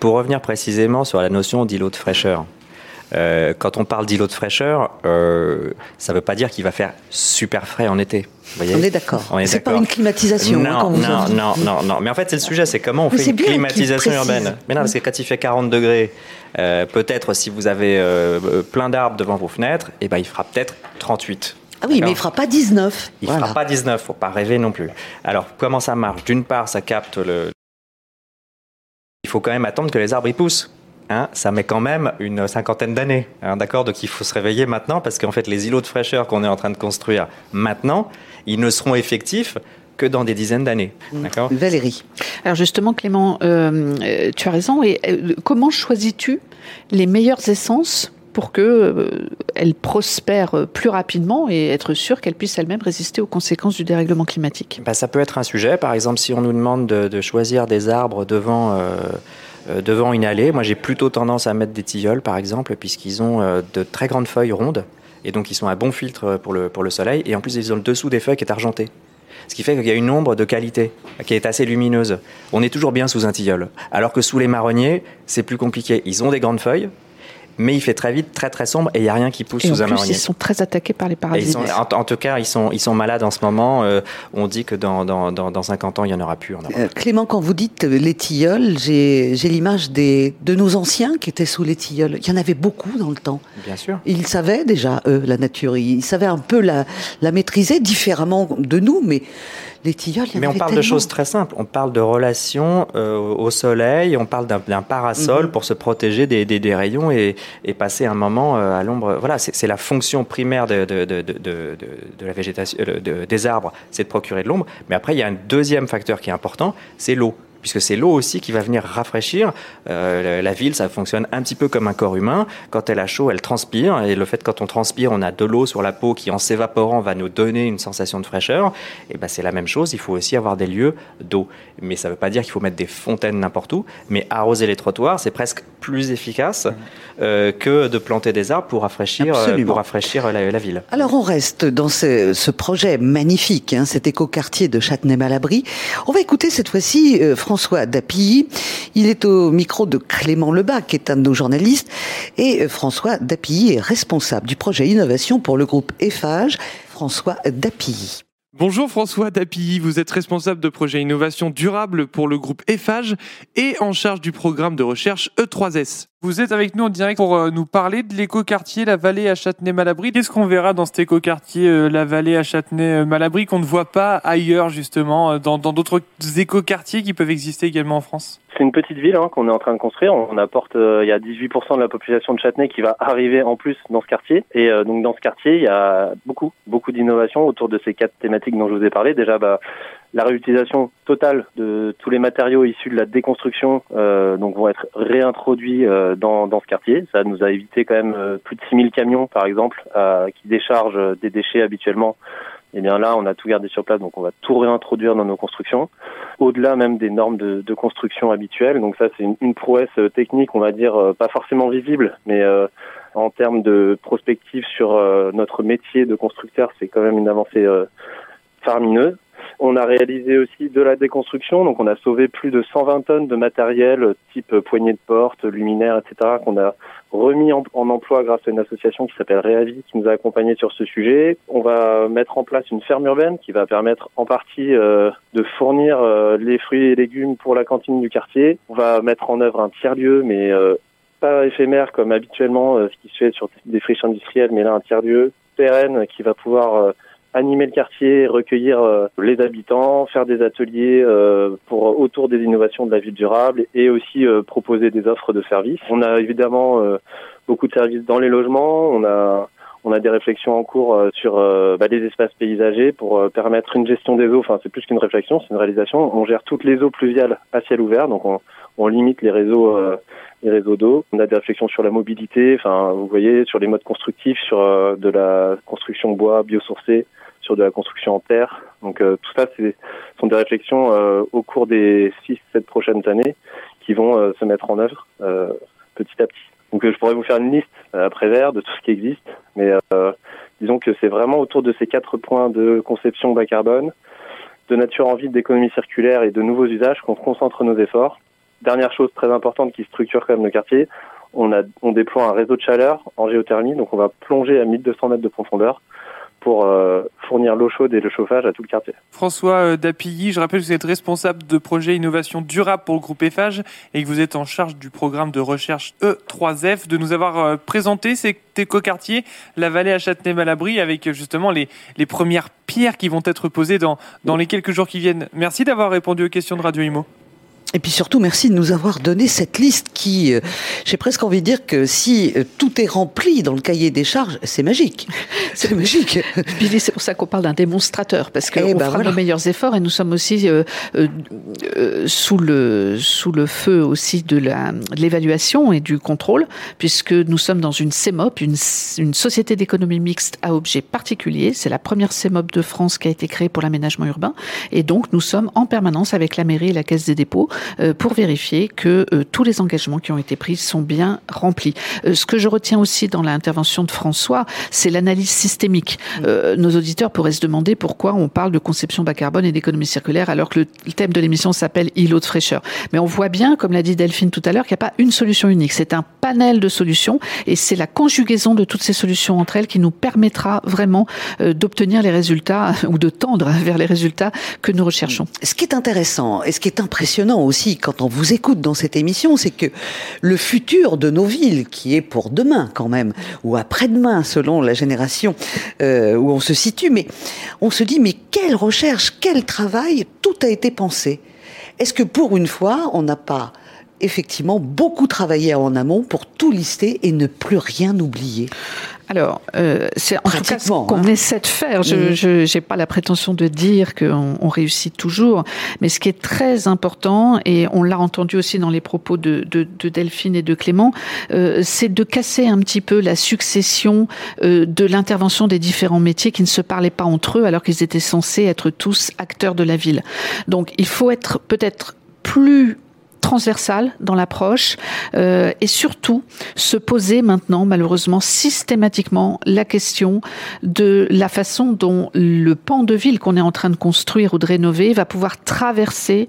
Pour revenir précisément sur la notion d'îlot de fraîcheur, euh, quand on parle d'îlot de fraîcheur, euh, ça ne veut pas dire qu'il va faire super frais en été. on est d'accord. C'est pas une climatisation. Hein, non, non, non, non, non, Mais en fait, c'est le sujet, c'est comment on fait une climatisation urbaine. Mais non, parce que quand il fait 40 degrés, euh, peut-être si vous avez euh, plein d'arbres devant vos fenêtres, eh ben, il fera peut-être 38. Ah oui, mais il fera pas 19. Il ne fera pas 19, faut pas rêver non plus. Alors, comment ça marche? D'une part, ça capte le... Il faut quand même attendre que les arbres y poussent. Hein, ça met quand même une cinquantaine d'années. Hein, d'accord Donc il faut se réveiller maintenant parce qu'en fait, les îlots de fraîcheur qu'on est en train de construire maintenant, ils ne seront effectifs que dans des dizaines d'années. Mmh. Valérie. Alors justement, Clément, euh, euh, tu as raison. Et euh, comment choisis-tu les meilleures essences pour qu'elles prospèrent plus rapidement et être sûr qu'elles puissent elles-mêmes résister aux conséquences du dérèglement climatique? Bah, Ça peut être un sujet. Par exemple, si on nous demande de, choisir des arbres devant euh, devant une allée. Moi, j'ai plutôt tendance à mettre des tilleuls, par exemple, puisqu'ils ont euh, de très grandes feuilles rondes. Et donc, ils sont un bon filtre pour le, pour le soleil. Et en plus, ils ont le dessous des feuilles qui est argenté. Ce qui fait qu'il y a une ombre de qualité qui est assez lumineuse. On est toujours bien sous un tilleul. Alors que sous les marronniers, c'est plus compliqué. Ils ont des grandes feuilles, mais il fait très vite, très très sombre, et il n'y a rien qui pousse sous un marronnier. Ils sont très attaqués par les parasites. en, tout cas, ils sont, ils sont malades en ce moment. Euh, on dit que dans, dans, dans, 50 ans, il n'y en aura plus en euh, Clément, quand vous dites les tilleuls, j'ai l'image de nos anciens qui étaient sous les tilleuls. Il y en avait beaucoup dans le temps. Bien sûr. Ils savaient déjà, eux, la nature. Ils savaient un peu la, la maîtriser différemment de nous, mais les tilleuls, il y en Mais on parle de choses très simples. On parle de relations euh, au soleil, on parle d'un parasol mhm. pour se protéger des, des, des rayons et, et, passer un moment euh, à l'ombre. Voilà, c'est la fonction primaire de, de, de, de la végétation, des arbres, c'est de procurer de l'ombre. Mais après, il y a un deuxième facteur qui est important, c'est l'eau puisque c'est l'eau aussi qui va venir rafraîchir. Euh, la ville, ça fonctionne un petit peu comme un corps humain. Quand elle a chaud, elle transpire, et le fait quand on transpire, on a de l'eau sur la peau qui, en s'évaporant, va nous donner une sensation de fraîcheur. Et ben c'est la même chose. Il faut aussi avoir des lieux d'eau. Mais ça ne veut pas dire qu'il faut mettre des fontaines n'importe où. Mais arroser les trottoirs, c'est presque plus efficace euh, que de planter des arbres pour rafraîchir, euh, pour rafraîchir la, ville. Alors on reste dans ce, ce projet magnifique, hein, cet écoquartier de Châtenay-Malabry. On va écouter cette fois-ci euh, François Dapilly. Il est au micro de Clément Lebas, qui est un de nos journalistes. Et François Dapilly est responsable du projet Innovation pour le groupe EFAGE. François Dapilly. Bonjour François Dapilly, vous êtes responsable de projet innovation durable pour le groupe EFAGE et en charge du programme de recherche E3S. Vous êtes avec nous en direct pour euh, nous parler de l'écoquartier La Vallée à Châtenay-Malabry. Qu'est-ce qu'on verra dans cet écoquartier euh, La Vallée à Châtenay-Malabry qu'on ne voit pas ailleurs justement, euh, dans d'autres écoquartiers qui peuvent exister également en France? C'est une petite ville hein, qu'on est en train de construire. On apporte, il y a 18% de la population de Châtenay qui va arriver en plus dans ce quartier. Et donc dans ce quartier, il y a beaucoup, beaucoup d'innovations autour de ces quatre thématiques dont je vous ai parlé. Déjà, bah, la réutilisation totale de tous les matériaux issus de la déconstruction euh, donc vont être réintroduits euh, dans, dans ce quartier. Ça nous a évité quand même euh, plus de 6000 camions, par exemple, qui déchargent des déchets habituellement. Et eh bien là, on a tout gardé sur place, donc on va tout réintroduire dans nos constructions, au-delà même des normes de, construction habituelles. Donc ça, c'est une, une, prouesse technique, on va dire, pas forcément visible, mais en termes de prospective sur notre métier de constructeur, c'est quand même une avancée faramineuse. On a réalisé aussi de la déconstruction, donc on a sauvé plus de 120 tonnes de matériel type poignée de porte, luminaire, etc. qu'on a remis en, emploi grâce à une association qui s'appelle Réavi qui nous a accompagnés sur ce sujet. On va mettre en place une ferme urbaine qui va permettre en partie euh, de fournir euh, les fruits et légumes pour la cantine du quartier. On va mettre en œuvre un tiers-lieu, mais euh, pas éphémère comme habituellement ce qui se fait sur des friches industrielles, mais là un tiers-lieu pérenne qui va pouvoir animer le quartier, recueillir euh, les habitants, faire des ateliers euh, pour autour des innovations de la ville durable et aussi euh, proposer des offres de services. On a évidemment beaucoup de services dans les logements. On a on a des réflexions en cours sur bah, les espaces paysagers pour permettre une gestion des eaux. Enfin, c'est plus qu'une réflexion, c'est une réalisation. On gère toutes les eaux pluviales à ciel ouvert, donc on, on limite les réseaux les réseaux d'eau. On a des réflexions sur la mobilité, enfin vous voyez, sur les modes constructifs, sur de la construction bois biosourcée, sur de la construction en terre. Donc euh, tout ça, ce sont des réflexions euh, au cours des 6-7 prochaines années qui vont euh, se mettre en œuvre petit à petit. Donc je pourrais vous faire une liste après vert de tout ce qui existe, mais disons que c'est vraiment autour de ces quatre points de conception bas carbone, de nature en ville, d'économie circulaire et de nouveaux usages qu'on concentre nos efforts. Dernière chose très importante qui structure quand même le quartier, on, on déploie un réseau de chaleur en géothermie, donc on va plonger à 1200 mètres de profondeur pour euh, fournir l'eau chaude et le chauffage à tout le quartier. François euh, Dapilly, je rappelle que vous êtes responsable de projet innovation durable pour le groupe EFAGE et que vous êtes en charge du programme de recherche E3F, de nous avoir euh, présenté ces écoquartiers, la vallée à Châtenay-Malabry, avec justement les, les premières pierres qui vont être posées dans, dans les quelques jours qui viennent. Merci d'avoir répondu aux questions de Radio Imo. Et puis surtout, merci de nous avoir donné cette liste qui, euh, j'ai presque envie de dire que si euh, tout est rempli dans le cahier des charges, c'est magique. C'est magique. c'est pour ça qu'on parle d'un démonstrateur, parce qu'on eh ben fera nos meilleurs efforts et nous sommes aussi euh, sous, le, sous le feu aussi de l'évaluation et du contrôle, puisque nous sommes dans une CEMOP, une, une société d'économie mixte à objet particulier. C'est la première CEMOP de France qui a été créée pour l'aménagement urbain. Et donc, nous sommes en permanence avec la mairie et la Caisse des dépôts pour vérifier que tous les engagements qui ont été pris sont bien remplis. ce que je retiens aussi dans l'intervention de François, c'est l'analyse systémique. nos auditeurs pourraient se demander pourquoi on parle de conception bas carbone et d'économie circulaire alors que le thème de l'émission s'appelle îlot de fraîcheur. Mais on voit bien, comme l'a dit Delphine tout à l'heure, qu'il n'y a pas une solution unique. C'est un panel de solutions et c'est la conjugaison de toutes ces solutions entre elles qui nous permettra vraiment euh, d'obtenir les résultats ou de tendre vers les résultats que nous recherchons. Ce qui est intéressant et ce qui est impressionnant aussi quand on vous écoute dans cette émission, c'est que le futur de nos villes, qui est pour demain quand même, ou après-demain selon la génération euh, où on se situe, mais on se dit mais quelle recherche, quel travail, tout a été pensé. Est-ce que pour une fois, on n'a pas effectivement beaucoup travaillé en amont pour tout lister et ne plus rien oublier? Alors, euh, c'est en tout cas ce qu'on hein. essaie de faire. Je n'ai pas la prétention de dire qu'on on réussit toujours, mais ce qui est très important, et on l'a entendu aussi dans les propos de, de, de Delphine et de Clément, euh, c'est de casser un petit peu la succession euh, de l'intervention des différents métiers qui ne se parlaient pas entre eux alors qu'ils étaient censés être tous acteurs de la ville. Donc, il faut être peut-être plus transversale dans l'approche euh, et surtout se poser maintenant malheureusement systématiquement la question de la façon dont le pan de ville qu'on est en train de construire ou de rénover va pouvoir traverser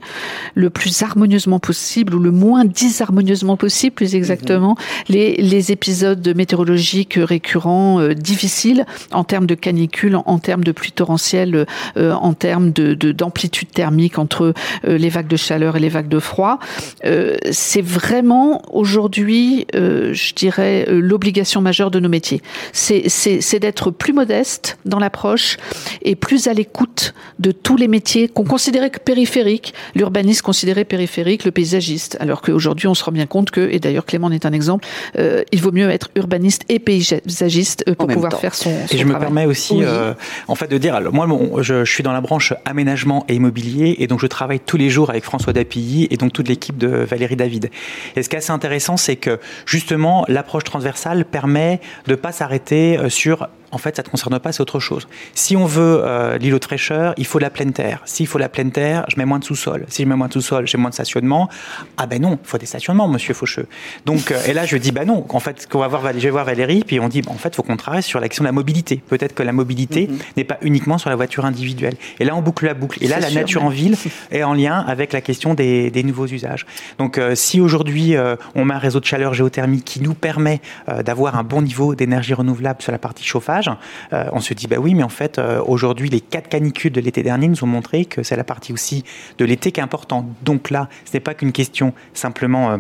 le plus harmonieusement possible ou le moins disharmonieusement possible plus exactement mhm. les, les épisodes météorologiques récurrents euh, difficiles en termes de canicule en, termes de pluie torrentielle euh, en termes de d'amplitude thermique entre euh, les vagues de chaleur et les vagues de froid euh, c'est vraiment aujourd'hui, euh, je dirais, euh, l'obligation majeure de nos métiers. C'est d'être plus modeste dans l'approche et plus à l'écoute de tous les métiers qu'on considérait que périphériques. L'urbaniste considérait périphérique, le paysagiste, alors qu'aujourd'hui on se rend bien compte que, et d'ailleurs Clément en est un exemple, il vaut mieux être urbaniste et paysagiste pour pouvoir faire son, son Et je me permets aussi, en fait, de dire, alors, moi, je, je, suis dans la branche aménagement et immobilier, et donc je travaille tous les jours avec François Dapilly et donc toute l'équipe de Valérie David. Et ce qui est assez intéressant, c'est que justement, l'approche transversale permet de ne pas s'arrêter euh, sur en fait, ça ne te concerne pas, c'est autre chose. Si on veut euh, l'îlot de fraîcheur, il faut la pleine terre. S'il faut la pleine terre, je mets moins de sous-sol. Si je mets moins de sous-sol, j'ai moins de stationnement. Ah ben non, il faut des stationnements, monsieur Faucheux. Donc, euh, et là, je dis, ben non, en fait, qu'on va voir, je vais voir Valérie, puis on dit, en fait, il faut qu'on travaille sur l'action de la mobilité. Peut-être que la mobilité mhm. n'est pas uniquement sur la voiture individuelle. Et là, on boucle la boucle. Et là, la nature en ville est en lien avec la question des, des nouveaux usages. Donc, euh, si aujourd'hui, on met un réseau de chaleur géothermique qui nous permet d'avoir un bon niveau d'énergie renouvelable sur la partie chauffage, euh, on se dit bah oui, mais en fait euh, aujourd'hui les quatre canicules de l'été dernier nous ont montré que c'est la partie aussi de l'été qui est importante. Donc là, ce n'est pas qu'une question simplement euh,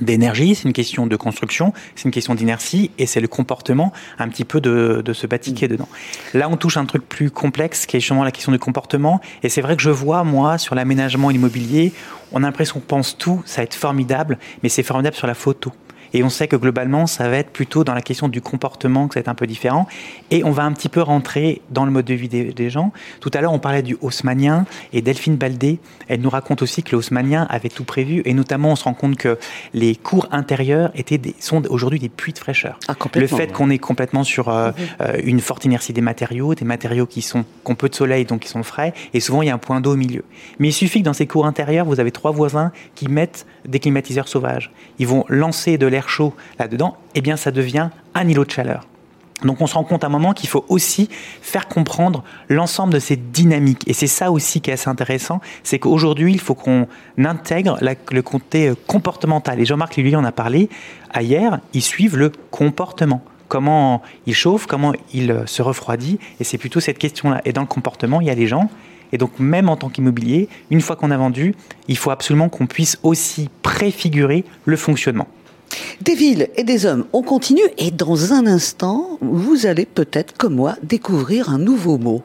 d'énergie, c'est une question de construction, c'est une question d'inertie et c'est le comportement un petit peu de, qui est dedans. Là, on touche un truc plus complexe qui est justement la question du comportement et c'est vrai que je vois, moi, sur l'aménagement immobilier, on a l'impression qu'on pense tout, ça va être formidable, mais c'est formidable sur la photo. Et on sait que globalement, ça va être plutôt dans la question du comportement que ça va être un peu différent. Et on va un petit peu rentrer dans le mode de vie des, gens. Tout à l'heure, on parlait du haussmanien et Delphine Baldé, elle nous raconte aussi que le haussmanien avait tout prévu. Et notamment, on se rend compte que les cours intérieurs étaient des, sont aujourd'hui des puits de fraîcheur. Ah, le fait qu'on est complètement sur euh, mhm. euh, une forte inertie des matériaux, des matériaux qui sont qui ont peu de soleil donc qui sont frais, et souvent il y a un point d'eau au milieu. Mais il suffit que dans ces cours intérieurs, vous avez trois voisins qui mettent des climatiseurs sauvages. Ils vont lancer de l'air chaud là-dedans, eh bien ça devient un îlot de chaleur. Donc on se rend compte à un moment qu'il faut aussi faire comprendre l'ensemble de ces dynamiques. Et c'est ça aussi qui est assez intéressant, c'est qu'aujourd'hui, il faut qu'on intègre le côté euh, comportemental. Et Jean-Marc lui en a parlé hier, ils suivent le comportement. Comment il chauffe, comment il euh, se refroidit. Et c'est plutôt cette question-là. Et dans le comportement, il y a les gens. Et donc même en tant qu'immobilier, une fois qu'on a vendu, il faut absolument qu'on puisse aussi préfigurer le fonctionnement. Des villes et des hommes, on continue et dans un instant, vous allez peut-être, comme moi, découvrir un nouveau mot.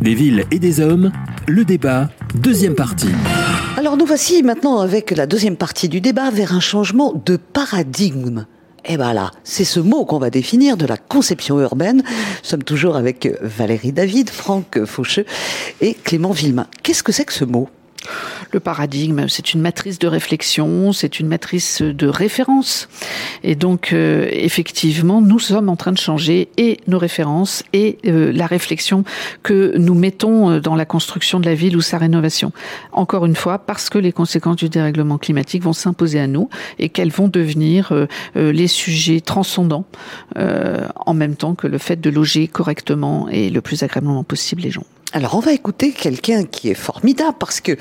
Des villes et des hommes, le débat, deuxième partie. Alors nous voici maintenant avec la deuxième partie du débat vers un changement de paradigme. Et eh bien là, c'est ce mot qu'on va définir de la conception urbaine. Nous sommes toujours avec Valérie David, Franck Faucheux et Clément Villemain. Qu'est-ce que c'est que ce mot? Le paradigme, c'est une matrice de réflexion, c'est une matrice de référence. Et donc, euh, effectivement, nous sommes en train de changer et nos références et euh, la réflexion que nous mettons euh, dans la construction de la ville ou sa rénovation. Encore une fois, parce que les conséquences du dérèglement climatique vont s'imposer à nous et qu'elles vont devenir les sujets transcendants en même temps que le fait de loger correctement et le plus agréablement possible les gens. Alors on va écouter quelqu'un qui est formidable parce que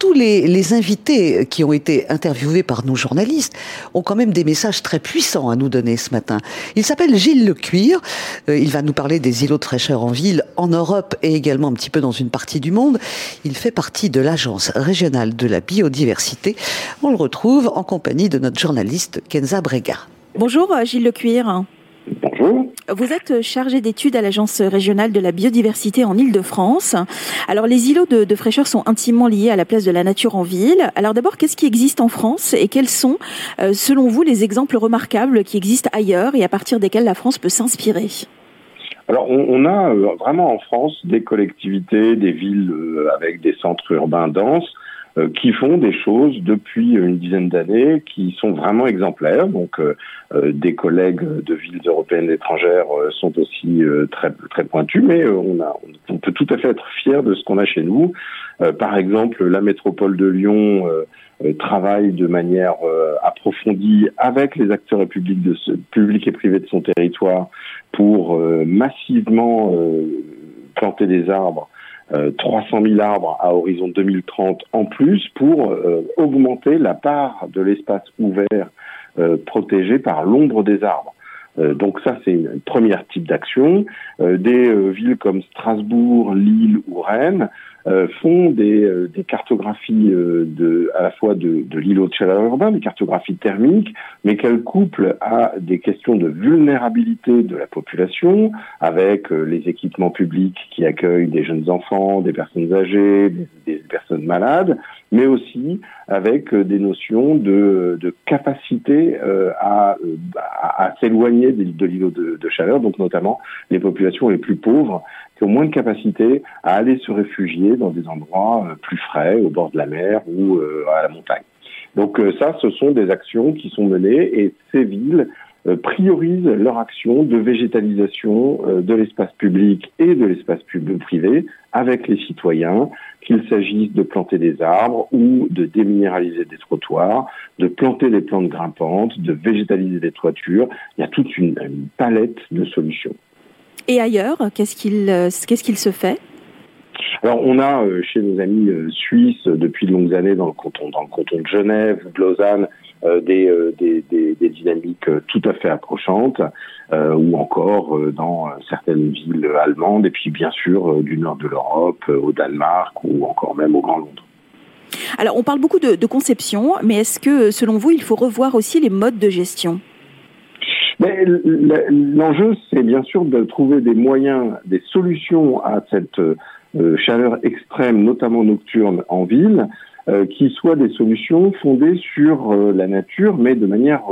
tous les, invités qui ont été interviewés par nos journalistes ont quand même des messages très puissants à nous donner ce matin. Il s'appelle Gilles Lecuir, euh, il va nous parler des îlots de fraîcheur en ville, en Europe et également un petit peu dans une partie du monde. Il fait partie de l'Agence régionale de la biodiversité. On le retrouve en compagnie de notre journaliste Kenza Brega. Bonjour Gilles Lecuir. Bonjour. Vous êtes chargé d'études à l'Agence régionale de la biodiversité en Île-de-France. Alors, les îlots de, fraîcheur sont intimement liés à la place de la nature en ville. Alors, d'abord, qu'est-ce qui existe en France et quels sont, euh, selon vous, les exemples remarquables qui existent ailleurs et à partir desquels la France peut s'inspirer? Alors, on, a euh, vraiment en France des collectivités, des villes euh, avec des centres urbains denses qui font des choses depuis une dizaine d'années qui sont vraiment exemplaires. Donc, euh, euh, des collègues de villes européennes étrangères sont aussi très très pointus, mais on, a, on peut tout à fait être fier de ce qu'on a chez nous. par exemple, la métropole de Lyon travaille de manière approfondie avec les acteurs publics, de publics et privés de son territoire pour massivement planter des arbres 300 euh, 000 arbres à horizon 2030 en plus pour euh, augmenter la part de l'espace ouvert euh, protégé par l'ombre des arbres. donc ça, c'est une première type d'action. des villes comme Strasbourg, Lille ou Rennes euh, font des, euh, des cartographies euh, de, à la fois de, de l'îlot de chaleur urbain, des cartographies thermiques, mais qu'elles couplent à des questions de vulnérabilité de la population, avec les équipements publics qui accueillent des jeunes enfants, des personnes âgées, des, personnes malades, mais aussi avec des notions de, de capacité à, à, à s'éloigner de, l'îlot de chaleur, donc notamment les populations les plus pauvres qui ont moins de capacité à aller se réfugier dans des endroits euh, plus frais, au bord de la mer ou euh, à la montagne. Donc euh, ça, ce sont des actions qui sont menées et ces villes priorisent leur action de végétalisation de l'espace public et de l'espace privé avec les citoyens, qu'il s'agisse de planter des arbres ou de déminéraliser des trottoirs, de planter des plantes grimpantes, de végétaliser des toitures. Il y a toute une palette de solutions. Et ailleurs, qu'est-ce qu'il euh, qu'est-ce qu'il se fait? Alors, on a euh, chez nos amis euh, suisses depuis de longues années dans le canton, dans le canton de Genève, de Lausanne, des, des, des, des, dynamiques tout à fait approchantes, ou encore dans certaines villes allemandes, et puis bien sûr du nord de l'Europe, au Danemark, ou encore même au Grand Londres. Alors, on parle beaucoup de, de conception, mais est-ce que, selon vous, il faut revoir aussi les modes de gestion? L'enjeu, c'est bien sûr de trouver des moyens, des solutions à cette euh, chaleur extrême, notamment nocturne en ville, euh, qui soient des solutions fondées sur euh, la nature, mais de manière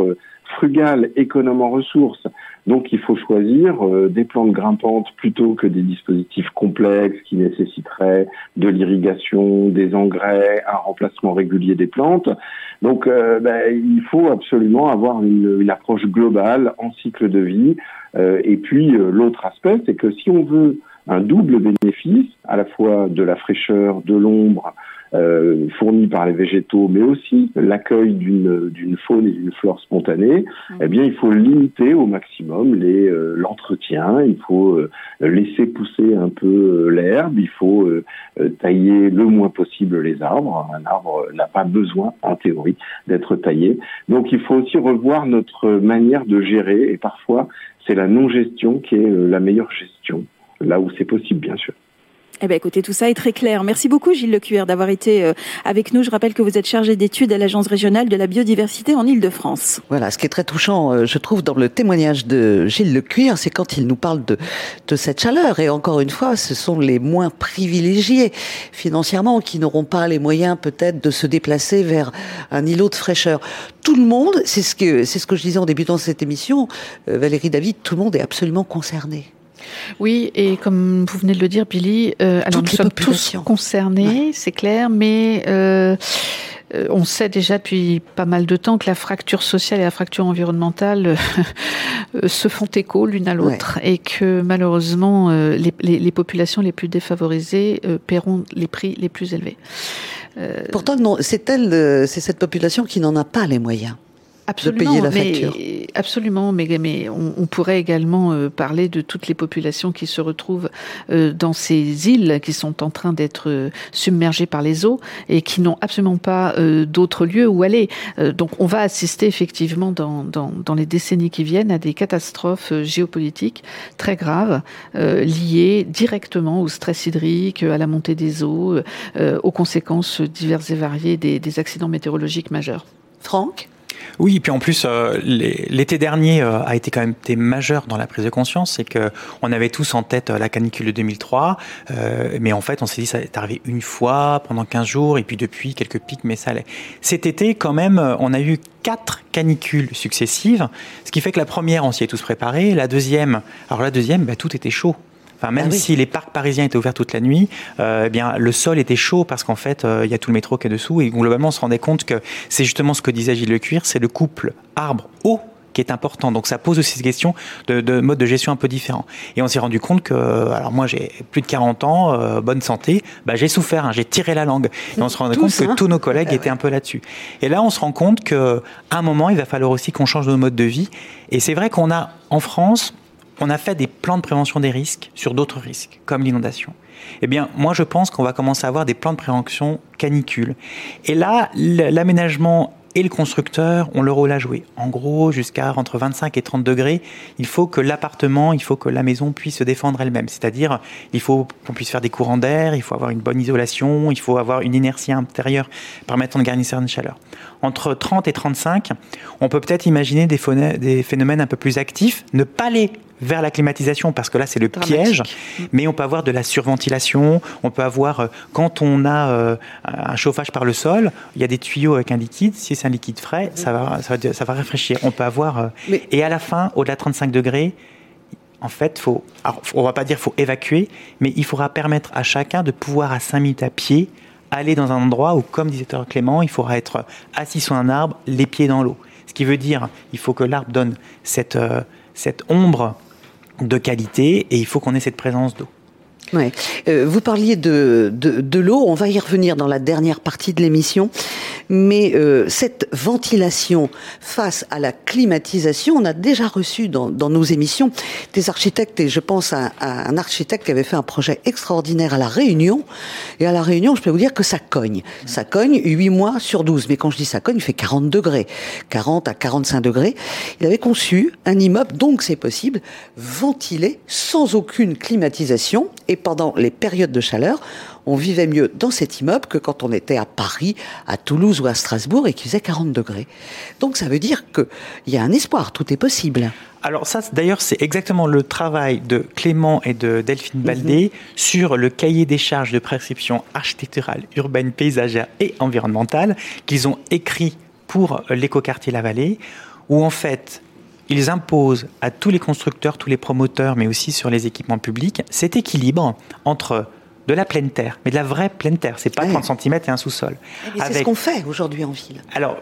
frugale, économe en ressources. Donc il faut choisir euh, des plantes grimpantes plutôt que des dispositifs complexes qui nécessiteraient de l'irrigation, des engrais, un remplacement régulier des plantes. Donc euh, ben, il faut absolument avoir une, une, approche globale en cycle de vie. Euh, et puis l'autre aspect, c'est que si on veut un double bénéfice, à la fois de la fraîcheur, de l'ombre, euh, fournis par les végétaux, mais aussi l'accueil d'une faune et d'une flore spontanée, mmh. eh bien, il faut limiter au maximum euh, l'entretien. Il faut euh, laisser pousser un peu euh, l'herbe. Il faut tailler le moins possible les arbres. Un arbre n'a pas besoin, en théorie, d'être taillé. Donc, il faut aussi revoir notre manière de gérer. Et parfois, c'est la non-gestion qui est la meilleure gestion, là où c'est possible, bien sûr. Eh bien, écoutez, tout ça est très clair. Merci beaucoup, Gilles Lecuyer, d'avoir été euh, avec nous. Je rappelle que vous êtes chargé d'études à l'Agence régionale de la biodiversité en Ile-de-France. Voilà, ce qui est très touchant, euh, je trouve, dans le témoignage de Gilles Lecuyer, c'est quand il nous parle de, de cette chaleur. Et encore une fois, ce sont les moins privilégiés financièrement qui n'auront pas les moyens peut-être de se déplacer vers un îlot de fraîcheur. Tout le monde, c'est ce que, c'est ce que je disais en débutant cette émission, euh, Valérie David, tout le monde est absolument concerné. Oui, et comme vous venez de le dire, Billy, euh, alors nous sommes tous concernés, c'est clair, mais euh, euh, on sait déjà depuis pas mal de temps que la fracture sociale et la fracture environnementale se font écho l'une à l'autre et que malheureusement les, populations les plus défavorisées paieront les prix les plus élevés. Pourtant, c'est elle, c'est cette population qui n'en a pas les moyens. Absolument, de payer la facture. Mais, absolument, mais, mais on, pourrait également euh, parler de toutes les populations qui se retrouvent euh, dans ces îles qui sont en train d'être euh, submergées par les eaux et qui n'ont absolument pas d'autres lieux où aller. donc on va assister effectivement dans, dans, dans, les décennies qui viennent à des catastrophes géopolitiques très graves liées directement au stress hydrique, à la montée des eaux, aux conséquences diverses et variées des, des accidents météorologiques majeurs. Franck? Oui, et puis en plus, euh, l'été dernier euh, a été quand même été majeur dans la prise de conscience. C'est que on avait tous en tête euh, la canicule de 2003, mais en fait, on s'est dit ça est arrivé une fois pendant 15 jours, et puis depuis quelques pics, mais ça allait. Cet été, quand même, on a eu quatre canicules successives, ce qui fait que la première, on s'y est tous préparés. La deuxième, alors la deuxième, bah, tout était chaud même ah si les parcs parisiens étaient ouverts toute la nuit, euh, eh bien le sol était chaud parce qu'en fait euh, il y a tout le métro qui est dessous et globalement on se rendait compte que c'est justement ce que disait Gilles Lecuir, c'est le couple arbre-eau qui est important. Donc ça pose aussi ces questions de, de mode de gestion un peu différent. Et on s'est rendu compte que, alors moi j'ai plus de 40 ans, euh, bonne santé, bah, j'ai souffert, hein, j'ai tiré la langue. Et on se rendait compte que hein. tous nos collègues ah étaient un peu là-dessus. Et là on se rend compte qu'à un moment il va falloir aussi qu'on change nos modes de vie. Et c'est vrai qu'on a en France on a fait des plans de prévention des risques sur d'autres risques, comme l'inondation. Eh bien, moi, je pense qu'on va commencer à avoir des plans de prévention canicule. Et là, l'aménagement et le constructeur ont le rôle à jouer. En gros, jusqu'à entre 25 et 30 degrés, il faut que l'appartement, il faut que la maison puisse se défendre elle-même. C'est-à-dire, il faut qu'on puisse faire des courants d'air, il faut avoir une bonne isolation, il faut avoir une inertie intérieure permettant de garnir une certaine chaleur. Entre 30 et 35, on peut peut-être imaginer des, phénomènes un peu plus actifs, ne pas les vers la climatisation parce que là c'est le piège, mais on peut avoir de la surventilation, on peut avoir euh, quand on a euh, un chauffage par le sol, il y a des tuyaux avec un liquide, si c'est un liquide frais, ça va, ça va, ça va rafraîchir. On peut avoir euh, et à la fin au-delà de 35 degrés, en fait, faut, alors, on va pas dire faut évacuer, mais il faudra permettre à chacun de pouvoir à 5 minutes à pied aller dans un endroit où, comme disait Clément, il faudra être assis sur un arbre, les pieds dans l'eau. Ce qui veut dire, il faut que l'arbre donne cette, cette ombre de qualité et il faut qu'on ait cette présence d'eau. Ouais. Euh, vous parliez de, de, de l'eau, on va y revenir dans la dernière partie de l'émission, mais euh, cette ventilation face à la climatisation, on a déjà reçu dans, dans nos émissions des architectes, et je pense à, à, un architecte qui avait fait un projet extraordinaire à La Réunion, et à La Réunion, je peux vous dire que ça cogne. Ça cogne 8 mois sur 12, mais quand je dis ça cogne, il fait 40 degrés, 40 à 45 degrés. Il avait conçu un immeuble, donc c'est possible, ventilé sans aucune climatisation, et pendant les périodes de chaleur, on vivait mieux dans cet immeuble que quand on était à Paris, à Toulouse ou à Strasbourg et qu'il faisait 40 degrés. Donc ça veut dire qu'il y a un espoir, tout est possible. Alors ça, d'ailleurs, c'est exactement le travail de Clément et de Delphine Baldé mhm. sur le cahier des charges de prescription architecturale, urbaine, paysagère et environnementale qu'ils ont écrit pour l'écoquartier La Vallée, où en fait, ils imposent à tous les constructeurs, tous les promoteurs, mais aussi sur les équipements publics, cet équilibre entre de la pleine terre, mais de la vraie pleine terre. C'est pas 30 cm et un sous-sol. Eh c'est ce qu'on fait aujourd'hui en ville. Alors,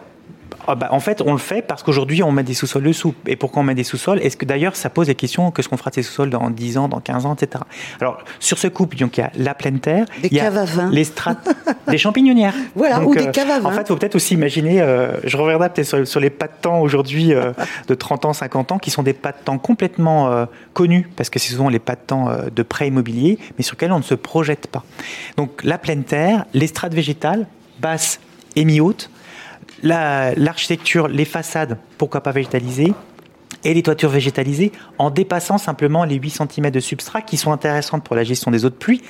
ah bah, en fait, on le fait parce qu'aujourd'hui, on met des sous-sols dessous. Et pourquoi on met des sous-sols? Est-ce que d'ailleurs, ça pose des questions que ce qu'on fera de ces sous-sols dans 10 ans, dans 15 ans, etc. Alors, sur ce couple, donc, il y a la pleine terre. Des caves à vin. Les strates, des champignonnières. Voilà, ou des euh, caves à vin. En fait, il faut peut-être aussi imaginer, euh, je reviendrai peut-être sur, les pas de temps aujourd'hui euh, de 30 ans, 50 ans, qui sont des pas de temps complètement connus, parce que c'est souvent les pas de temps de prêt immobilier, mais sur lesquels on ne se projette pas. Donc, la pleine terre, les strates végétales, basses et mi-hautes, l'architecture, les façades, pourquoi pas végétalisées, et les toitures végétalisées, en dépassant simplement les 8 cm de substrat qui sont intéressantes pour la gestion des eaux de pluie,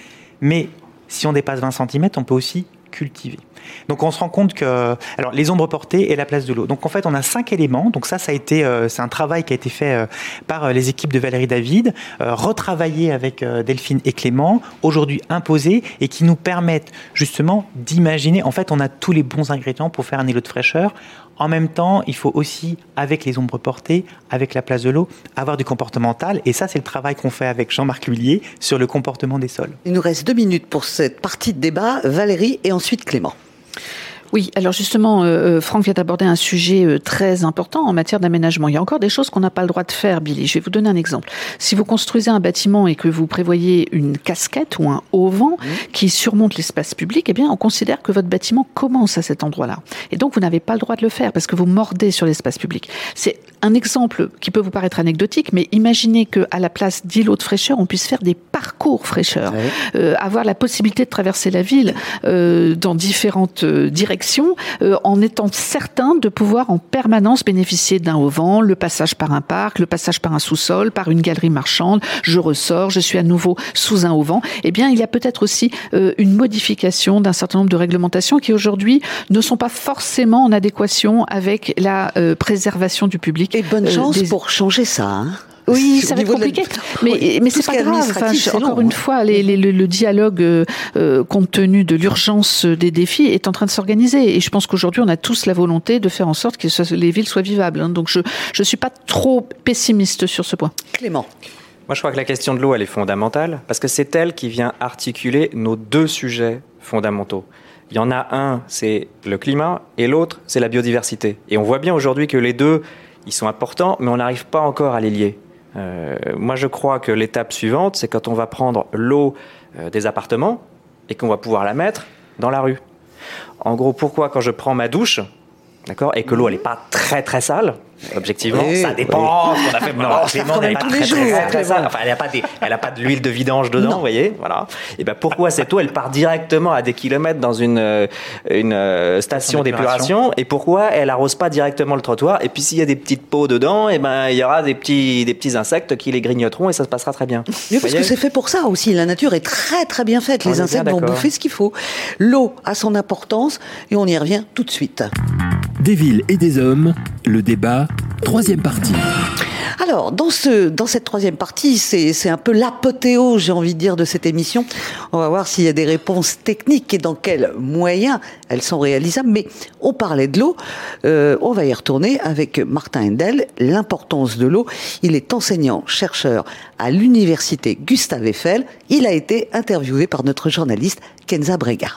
mais si on dépasse 20 cm, on peut aussi cultiver. Donc on se rend compte que alors les ombres portées et la place de l'eau. Donc en fait on a cinq éléments. Donc ça ça a été c'est un travail qui a été fait par les équipes de Valérie David, retravaillé avec Delphine et Clément, aujourd'hui imposé et qui nous permettent justement d'imaginer. En fait on a tous les bons ingrédients pour faire un îlot de fraîcheur en même temps, il faut aussi, avec les ombres portées, avec la place de l'eau, avoir du comportemental. Et ça, c'est le travail qu'on fait avec Jean-Marc Lullier sur le comportement des sols. Il nous reste deux minutes pour cette partie de débat. Valérie et ensuite Clément. Oui, alors justement, euh, euh, Franck vient d'aborder un sujet euh, très important en matière d'aménagement. Il y a encore des choses qu'on n'a pas le droit de faire, Billy. Je vais vous donner un exemple. Si vous construisez un bâtiment et que vous prévoyez une casquette ou un auvent qui surmonte l'espace public, eh bien, on considère que votre bâtiment commence à cet endroit-là. Et donc, vous n'avez pas le droit de le faire parce que vous mordez sur l'espace public. C'est un exemple qui peut vous paraître anecdotique, mais imaginez que à la place d'îlots de fraîcheur, on puisse faire des parcours fraîcheur, avoir la possibilité de traverser la ville dans différentes directions euh, en étant certain de pouvoir en permanence bénéficier d'un auvent, le passage par un parc, le passage par un sous-sol, par une galerie marchande, je ressors, je suis à nouveau sous un auvent. Eh bien, il y a peut-être aussi euh, une modification d'un certain nombre de réglementations qui aujourd'hui ne sont pas forcément en adéquation avec la euh, préservation du public. Et bonne chance pour changer ça. Hein oui, ça va être compliqué. Mais, mais c'est pas grave. encore une fois, le, dialogue, euh, euh, compte tenu de l'urgence des défis, est en train de s'organiser. Et je pense qu'aujourd'hui, on a tous la volonté de faire en sorte que les villes soient vivables. Hein. Donc je ne suis pas trop pessimiste sur ce point. Clément. Moi, je crois que la question de l'eau, elle est fondamentale, parce que c'est elle qui vient articuler nos deux sujets fondamentaux. Il y en a un, c'est le climat, et l'autre, c'est la biodiversité. Et on voit bien aujourd'hui que les deux, ils sont importants, mais on n'arrive pas encore à les lier. Euh, moi, je crois que l'étape suivante, c'est quand on va prendre l'eau euh, des appartements et qu'on va pouvoir la mettre dans la rue. En gros, pourquoi quand je prends ma douche, d'accord, et que l'eau n'est pas très très sale, Objectivement, ça dépend. Ce qu'on a fait. Non, Clément n'est pas très, très, très, Enfin, elle n'a pas, elle a pas de l'huile de vidange dedans, vous voyez. Voilà. Et ben pourquoi cette eau, elle part directement à des kilomètres dans une euh, une euh, station d'épuration Et pourquoi elle arrose pas directement le trottoir Et puis s'il y a des petites peaux dedans, et ben il y aura des petits des petits insectes qui les grignoteront et ça se passera très bien. Oui, parce que c'est fait pour ça aussi. La nature est très très bien faite. Les insectes vont bouffer ce qu'il faut. L'eau a son importance et on y revient tout de suite. Des villes et des hommes, le débat Troisième partie. Alors, dans, ce, dans cette troisième partie, c'est un peu l'apothéose, j'ai envie de dire, de cette émission. On va voir s'il y a des réponses techniques et dans quels moyens elles sont réalisables. Mais on parlait de l'eau. Euh, on va y retourner avec Martin Hendel. L'importance de l'eau. Il est enseignant, chercheur à l'université Gustave Eiffel. Il a été interviewé par notre journaliste Kenza Brega.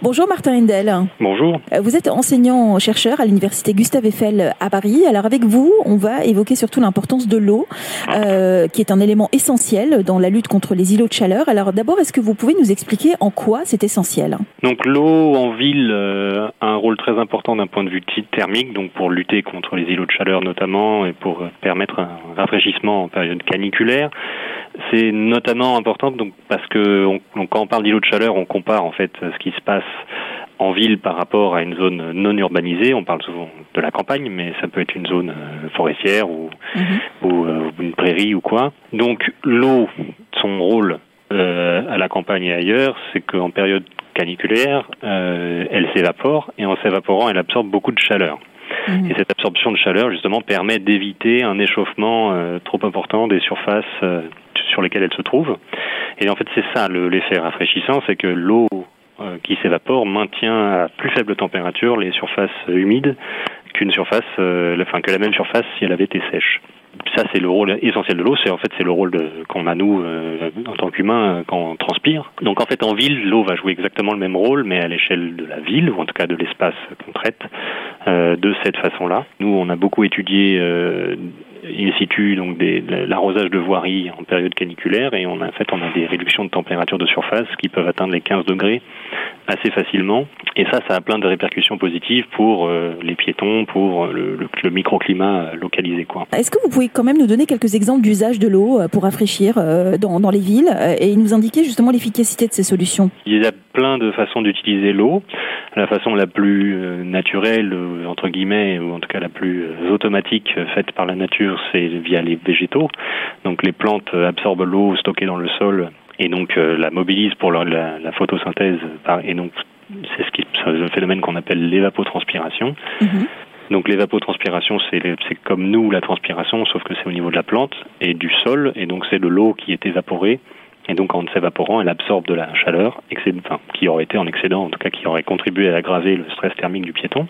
Bonjour Martin Hindel. Bonjour. Euh, vous êtes enseignant-chercheur à l'université Gustave Eiffel à Paris. Alors avec vous, on va évoquer surtout l'importance de l'eau, euh, qui est un élément essentiel dans la lutte contre les îlots de chaleur. Alors d'abord, est-ce que vous pouvez nous expliquer en quoi c'est essentiel? Donc l'eau en ville euh, a un rôle très important d'un point de vue thermique, donc pour lutter contre les îlots de chaleur notamment et pour permettre un rafraîchissement en période caniculaire. C'est notamment important donc parce que quand on parle d'îlots de chaleur, on compare en fait ce qui se passe en ville par rapport à une zone non urbanisée. On parle souvent de la campagne, mais ça peut être une zone euh, forestière ou, mhm. euh, une prairie ou quoi. Donc l'eau, son rôle euh, à la campagne et ailleurs, c'est qu'en période caniculaire, elle s'évapore et en s'évaporant, elle absorbe beaucoup de chaleur. Mhm. Et cette absorption de chaleur, justement, permet d'éviter un échauffement trop important des surfaces sur lesquelles elle se trouve. Et en fait, c'est ça l'effet rafraîchissant, c'est que l'eau qui s'évapore maintient à plus faible température les surfaces humides qu'une surface, euh, enfin que la même surface si elle avait été sèche. Ça c'est le rôle essentiel de l'eau, c'est en fait c'est le rôle qu'on a nous euh, en tant qu'humains quand on transpire. Donc en fait en ville l'eau va jouer exactement le même rôle mais à l'échelle de la ville ou en tout cas de l'espace qu'on traite de cette façon-là. Nous on a beaucoup étudié in situ donc l'arrosage de voiries en période caniculaire et on a, en fait on a des réductions de température de surface qui peuvent atteindre les 15 degrés assez facilement et ça ça a plein de répercussions positives pour euh, les piétons pour le, le, microclimat localisé quoi. Est-ce que vous pouvez quand même nous donner quelques exemples d'usage de l'eau euh, pour rafraîchir euh, dans, dans les villes et nous indiquer justement l'efficacité de ces solutions? Il y a plein de façons d'utiliser l'eau. La façon la plus naturelle entre guillemets ou en tout cas la plus automatique faite par la nature c'est via les végétaux. Donc les plantes absorbent l'eau stockée dans le sol et donc euh, la mobilisent pour la, photosynthèse et donc c'est ce qui, un phénomène qu'on appelle l'évapotranspiration. Mhm. Donc l'évapotranspiration, c'est comme nous la transpiration, sauf que c'est au niveau de la plante et du sol, et donc c'est de l'eau qui est évaporée. Et donc en s'évaporant, elle absorbe de la chaleur, enfin, qui aurait été en excédent, en tout cas qui aurait contribué à aggraver le stress thermique du piéton.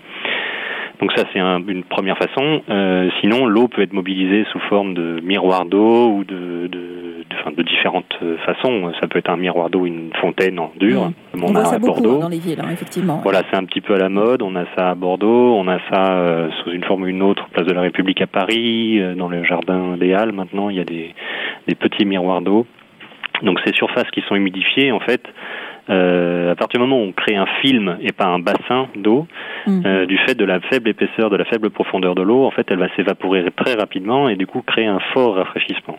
Donc ça, c'est une première façon. Euh, sinon, l'eau peut être mobilisée sous forme de miroir d'eau ou de, de, de, de, différentes euh, façons. Ça peut être un miroir d'eau, une fontaine en dur. Mmh. On, voit ça beaucoup dans les villes, hein, effectivement. Voilà, c'est un petit peu à la mode. On a ça à Bordeaux, on a ça euh, sous une forme ou une autre, place de la République à Paris, euh, dans le jardin des Halles. Maintenant, il y a des, des petits miroirs d'eau. Donc ces surfaces qui sont humidifiées, en fait, euh, à partir du moment où on crée un film et pas un bassin d'eau, mm. euh, du fait de la faible épaisseur, de la faible profondeur de l'eau, en fait, elle va s'évaporer très rapidement et du coup créer un fort rafraîchissement.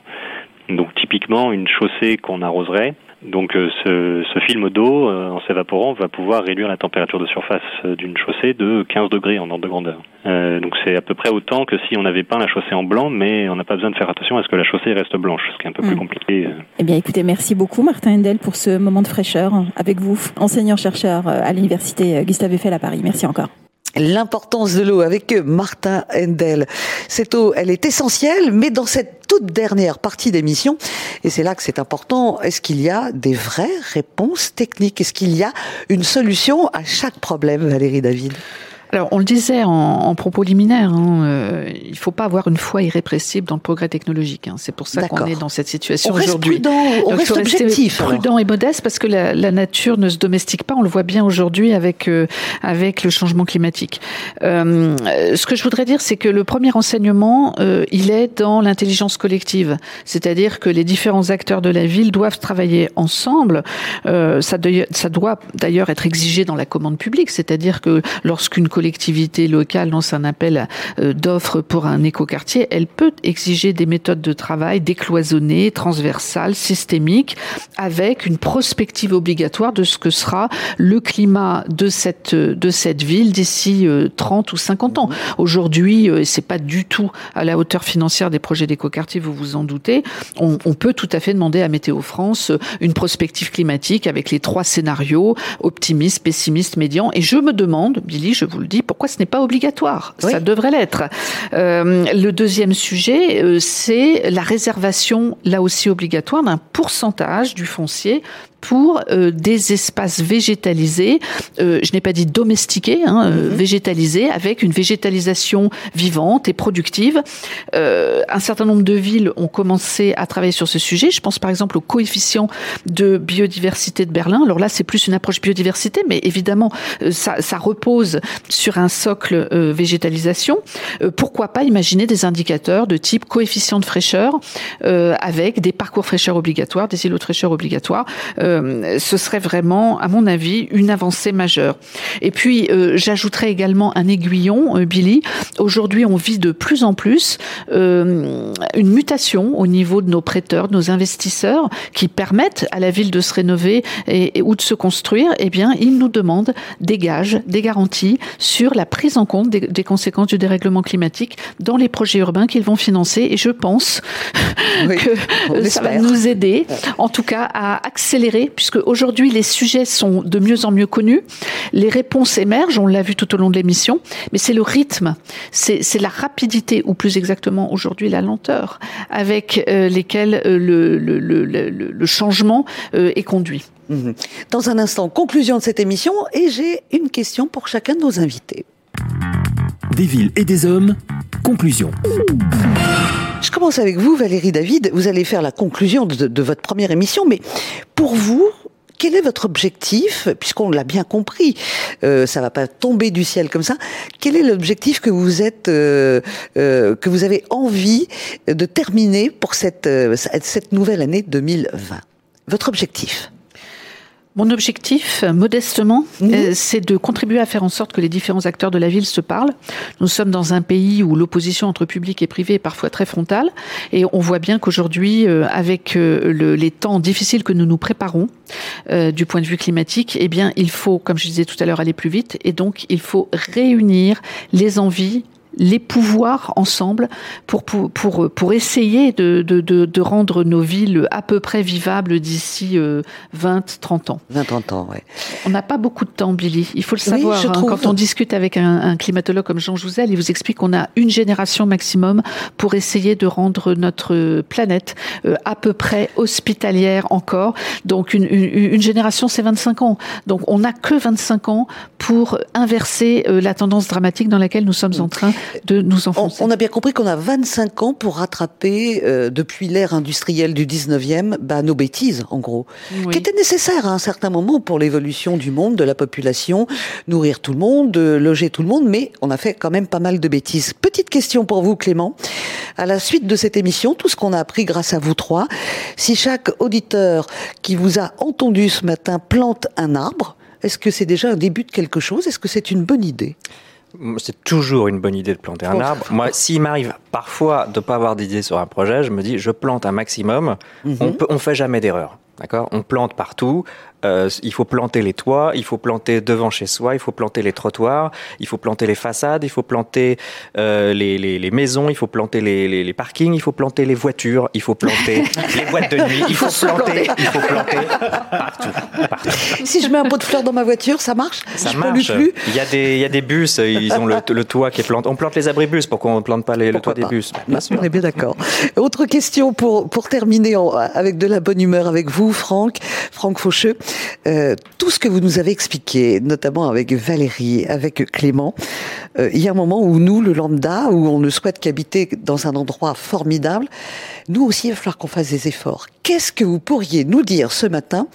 Donc typiquement, une chaussée qu'on arroserait, donc euh, ce, ce, film d'eau, euh, en s'évaporant, va pouvoir réduire la température de surface euh, d'une chaussée de 15 degrés en ordre de grandeur. donc c'est à peu près autant que si on avait peint la chaussée en blanc, mais on n'a pas besoin de faire attention à ce que la chaussée reste blanche, ce qui est un peu plus mm. compliqué. Eh bien écoutez, merci beaucoup Martin Hendel pour ce moment de fraîcheur avec vous, enseignant-chercheur à l'université Gustave Eiffel à Paris. Merci encore l'importance de l'eau avec Martin Hendel. Cette eau, elle est essentielle, mais dans cette toute dernière partie d'émission, et c'est là que c'est important, est-ce qu'il y a des vraies réponses techniques? Est-ce qu'il y a une solution à chaque problème, Valérie David? Alors, on le disait en, en propos liminaire, hein, euh, il faut pas avoir une foi irrépressible dans le progrès technologique. Hein. C'est pour ça qu'on est dans cette situation aujourd'hui. On reste objectif. Prudent et modeste parce que la, la, nature ne se domestique pas. On le voit bien aujourd'hui avec euh, avec le changement climatique. Euh, ce que je voudrais dire, c'est que le premier enseignement, euh, il est dans l'intelligence collective, c'est-à-dire que les différents acteurs de la ville doivent travailler ensemble. Euh, ça, ça doit d'ailleurs être exigé dans la commande publique, c'est-à-dire que lorsqu'une collectivité locale lance un appel euh, d'offres pour un écoquartier, elle peut exiger des méthodes de travail décloisonnées, transversales, systémiques, avec une prospective obligatoire de ce que sera le climat de cette de cette ville d'ici 30 euh, ou 50 ans. Aujourd'hui, euh, c'est pas du tout à la hauteur financière des projets d'écoquartier, vous vous en doutez. On, on peut tout à fait demander à Météo France une prospective climatique avec les trois scénarios optimiste, pessimiste, médian. Et je me demande, Billy, je vous le dit, pourquoi ce n'est pas obligatoire Ça devrait l'être. Euh, le deuxième sujet, euh, c'est la réservation, là aussi obligatoire, d'un pourcentage du foncier pour euh, des espaces végétalisés, euh, je n'ai pas dit domestiqués, hein, euh, mhm. végétalisés, avec une végétalisation vivante et productive. un certain nombre de villes ont commencé à travailler sur ce sujet. Je pense par exemple au coefficient de biodiversité de Berlin. Alors là, c'est plus une approche biodiversité, mais évidemment, ça, ça repose sur un socle végétalisation. pourquoi pas imaginer des indicateurs de type coefficient de fraîcheur avec des parcours fraîcheur obligatoires, des îlots de fraîcheur obligatoires euh, ce serait vraiment, à mon avis, une avancée majeure. Et puis, euh, j'ajouterais également un aiguillon, euh, Billy. Aujourd'hui, on vit de plus en plus une mutation au niveau de nos prêteurs, de nos investisseurs, qui permettent à la ville de se rénover et, ou de se construire. Eh bien, ils nous demandent des gages, des garanties sur la prise en compte des, conséquences du dérèglement climatique dans les projets urbains qu'ils vont financer. Et je pense que ça va nous aider, en tout cas, à accélérer puisque aujourd'hui les sujets sont de mieux en mieux connus, les réponses émergent, on l'a vu tout au long de l'émission, mais c'est le rythme, c'est la rapidité, ou plus exactement aujourd'hui la lenteur, avec euh, lesquelles euh, le, changement euh, est conduit. Mhm. Dans un instant, conclusion de cette émission, et j'ai une question pour chacun de nos invités. Des villes et des hommes, conclusion. Je commence avec vous, Valérie David. Vous allez faire la conclusion de, votre première émission, mais pour vous, quel est votre objectif Puisqu'on l'a bien compris, euh, ça va pas tomber du ciel comme ça. Quel est l'objectif que vous êtes, euh, euh, que vous avez envie de terminer pour cette euh, cette nouvelle année 2020 Votre objectif? Mon objectif, modestement, mhm. euh, c'est de contribuer à faire en sorte que les différents acteurs de la ville se parlent. Nous sommes dans un pays où l'opposition entre public et privé est parfois très frontale, et on voit bien qu'aujourd'hui, euh, avec euh, les temps difficiles que nous nous préparons du point de vue climatique, eh bien, il faut, comme je disais tout à l'heure, aller plus vite, et donc il faut réunir les envies, les pouvoirs ensemble pour, pour, pour, pour essayer de, de, de, rendre nos villes à peu près vivables d'ici 20, 30 ans. 20, 30 ans, oui. On n'a pas beaucoup de temps, Billy. Il faut le savoir. Hein. Quand on discute avec un, un climatologue comme Jean Jouzel, il vous explique qu'on a une génération maximum pour essayer de rendre notre planète euh, à peu près hospitalière encore. Donc une, une, une génération, c'est 25 ans. Donc on n'a que 25 ans pour inverser euh, la tendance dramatique dans laquelle nous sommes en train de nous enfoncer. On, a bien compris qu'on a 25 ans pour rattraper, euh, depuis l'ère industrielle du 19e, bah, nos bêtises, en gros, qui étaient nécessaires à un certain moment pour l'évolution du monde, de la population, nourrir tout le monde, loger tout le monde, mais on a fait quand même pas mal de bêtises. Petite question pour vous, Clément. À la suite de cette émission, tout ce qu'on a appris grâce à vous trois, si chaque auditeur qui vous a entendu ce matin plante un arbre, est-ce que c'est déjà un début de quelque chose? Est-ce que c'est une bonne idée? C'est toujours une bonne idée de planter un arbre. Moi, s'il m'arrive parfois de ne pas avoir d'idée sur un projet, je me dis, je plante un maximum. Mhm. On ne on fait jamais d'erreur. D'accord? On plante partout. Euh, il faut planter les toits, il faut planter devant chez soi, il faut planter les trottoirs, il faut planter les façades, il faut planter euh, les, les, les, maisons, il faut planter les, les, parkings, il faut planter les voitures, il faut planter les boîtes de nuit, il faut, planter, il faut planter partout, partout, Si je mets un pot de fleurs dans ma voiture, ça marche Ça marche. Plus il y a des il y a des bus, ils ont le, le toit qui est planté. On plante les abribus, pourquoi on ne plante pas les, le toit des bus bien sûr. On est bien d'accord. Autre question pour pour terminer avec de la bonne humeur avec vous, Franck, Franck Faucheux. Euh, tout ce que vous nous avez expliqué, notamment avec Valérie, avec Clément, euh, il y a un moment où nous, le lambda, où on ne souhaite qu'habiter dans un endroit formidable, nous aussi, il va falloir qu'on fasse des efforts. Qu'est-ce que vous pourriez nous dire ce matin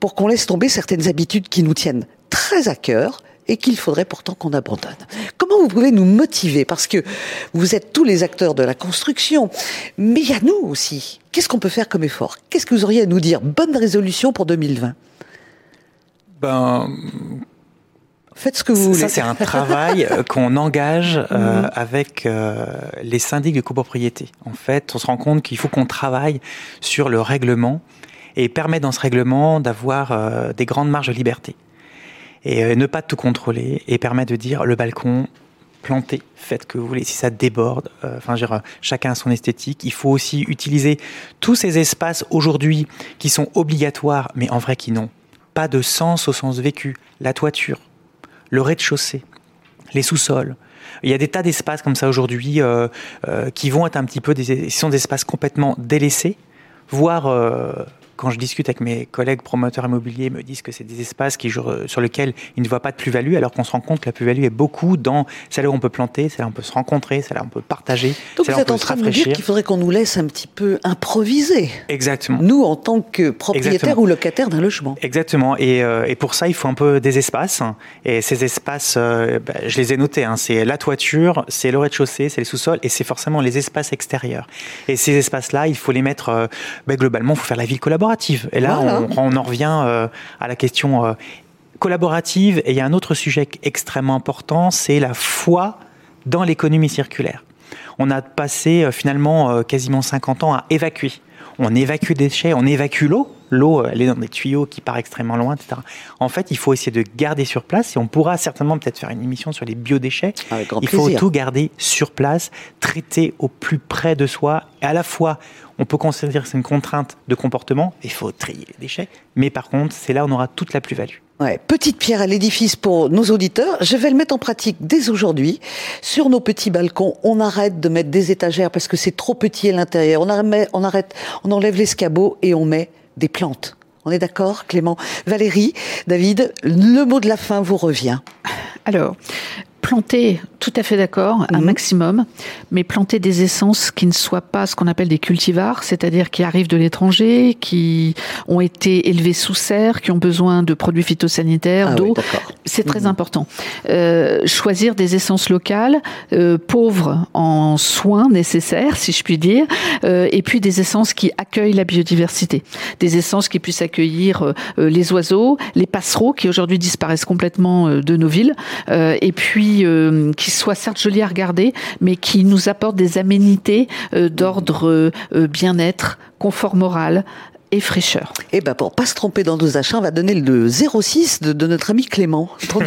pour qu'on laisse tomber certaines habitudes qui nous tiennent très à cœur et qu'il faudrait pourtant qu'on abandonne? Comment vous pouvez nous motiver? Parce que vous êtes tous les acteurs de la construction, mais il y a nous aussi. Qu'est-ce qu'on peut faire comme effort? Qu'est-ce que vous auriez à nous dire? Bonne résolution pour 2020 Ben. Faites ce que vous voulez. Ça, c'est un travail euh, qu'on engage euh, mhm. avec euh, les syndics de copropriété. En fait, on se rend compte qu'il faut qu'on travaille sur le règlement et permet dans ce règlement d'avoir des grandes marges de liberté et ne pas tout contrôler et permettre de dire le balcon planté, faites que vous voulez. Si ça déborde, enfin, euh, chacun a son esthétique. Il faut aussi utiliser tous ces espaces aujourd'hui qui sont obligatoires, mais en vrai qui n'ont pas de sens au sens vécu. La toiture, le rez-de-chaussée, les sous-sols. Il y a des tas d'espaces comme ça aujourd'hui qui vont être un petit peu des, sont des espaces complètement délaissés, voire quand je discute avec mes collègues promoteurs immobiliers, ils me disent que c'est des espaces qui, sur lesquels ils ne voient pas de plus-value, alors qu'on se rend compte que la plus-value est beaucoup dans celle où on peut planter, celle où on peut se rencontrer, celle où on peut partager. Donc vous êtes en train de nous dire qu'il faudrait qu'on nous laisse un petit peu improviser. Exactement. Nous, en tant que propriétaires ou locataires d'un logement. Exactement. Et, euh, et, pour ça, il faut un peu des espaces. Et ces espaces, euh, bah, je les ai notés. Hein. C'est la toiture, c'est le rez-de-chaussée, c'est les sous-sols, et c'est forcément les espaces extérieurs. Et ces espaces-là, il faut les mettre euh, bah, globalement. Il faut faire la ville collaborative et là, on, en revient euh, à la question euh, collaborative. Et il y a un autre sujet extrêmement important, c'est la foi dans l'économie circulaire. On a passé euh, finalement quasiment 50 ans à évacuer. On évacue des déchets, on évacue l'eau. L'eau, elle est dans des tuyaux qui partent extrêmement loin, etc. En fait, il faut essayer de garder sur place et on pourra certainement peut-être faire une émission sur les biodéchets. il faut tout garder sur place, traiter au plus près de soi, et à la fois on peut considérer que c'est une contrainte de comportement, il faut trier les déchets, mais par contre, c'est là où on aura toute la plus-value. Ouais, petite pierre à l'édifice pour nos auditeurs. Je vais le mettre en pratique dès aujourd'hui. Sur nos petits balcons, on arrête de mettre des étagères parce que c'est trop petit à l'intérieur. On arrête, on on enlève l'escabeau et on met des plantes. On est d'accord, Clément? Valérie, David, le mot de la fin vous revient. Alors, planter, tout à fait d'accord, un mhm. maximum, mais planter des essences qui ne soient pas ce qu'on appelle des cultivars, c'est-à-dire qui arrivent de l'étranger, qui ont été élevés sous serre, qui ont besoin de produits phytosanitaires, ah d'eau. c'est très mhm. important. Euh, choisir des essences locales, euh, pauvres en soins nécessaires, si je puis dire, euh, et puis des essences qui accueillent la biodiversité, des essences qui puissent accueillir euh, euh, les oiseaux, les passereaux qui aujourd'hui disparaissent complètement euh, de nos villes, et puis euh, qui soit certes joli à regarder, mais qui nous apporte des aménités euh, d'ordre euh, bien-être, confort moral, et fraîcheur. Et eh ben pour pas se tromper dans nos achats, on va donner le 06 de, notre ami Clément.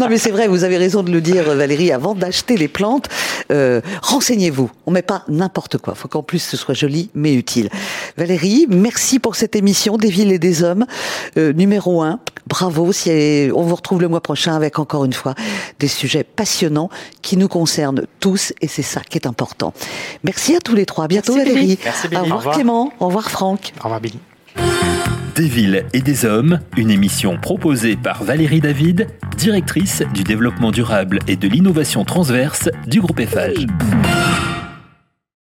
non mais c'est vrai, vous avez raison de le dire Valérie, avant d'acheter les plantes, euh, renseignez-vous. On met pas n'importe quoi, faut qu'en plus ce soit joli mais utile. Valérie, merci pour cette émission des villes et des hommes euh, numéro 1. Bravo, si on vous retrouve le mois prochain avec encore une fois des sujets passionnants qui nous concernent tous et c'est ça qui est important. Merci à tous les trois. À bientôt Valérie. Merci Au revoir Clément. Au revoir Franck. Au revoir Billy. Des villes et des hommes, une émission proposée par Valérie David, directrice du développement durable et de l'innovation transverse du groupe Eiffage.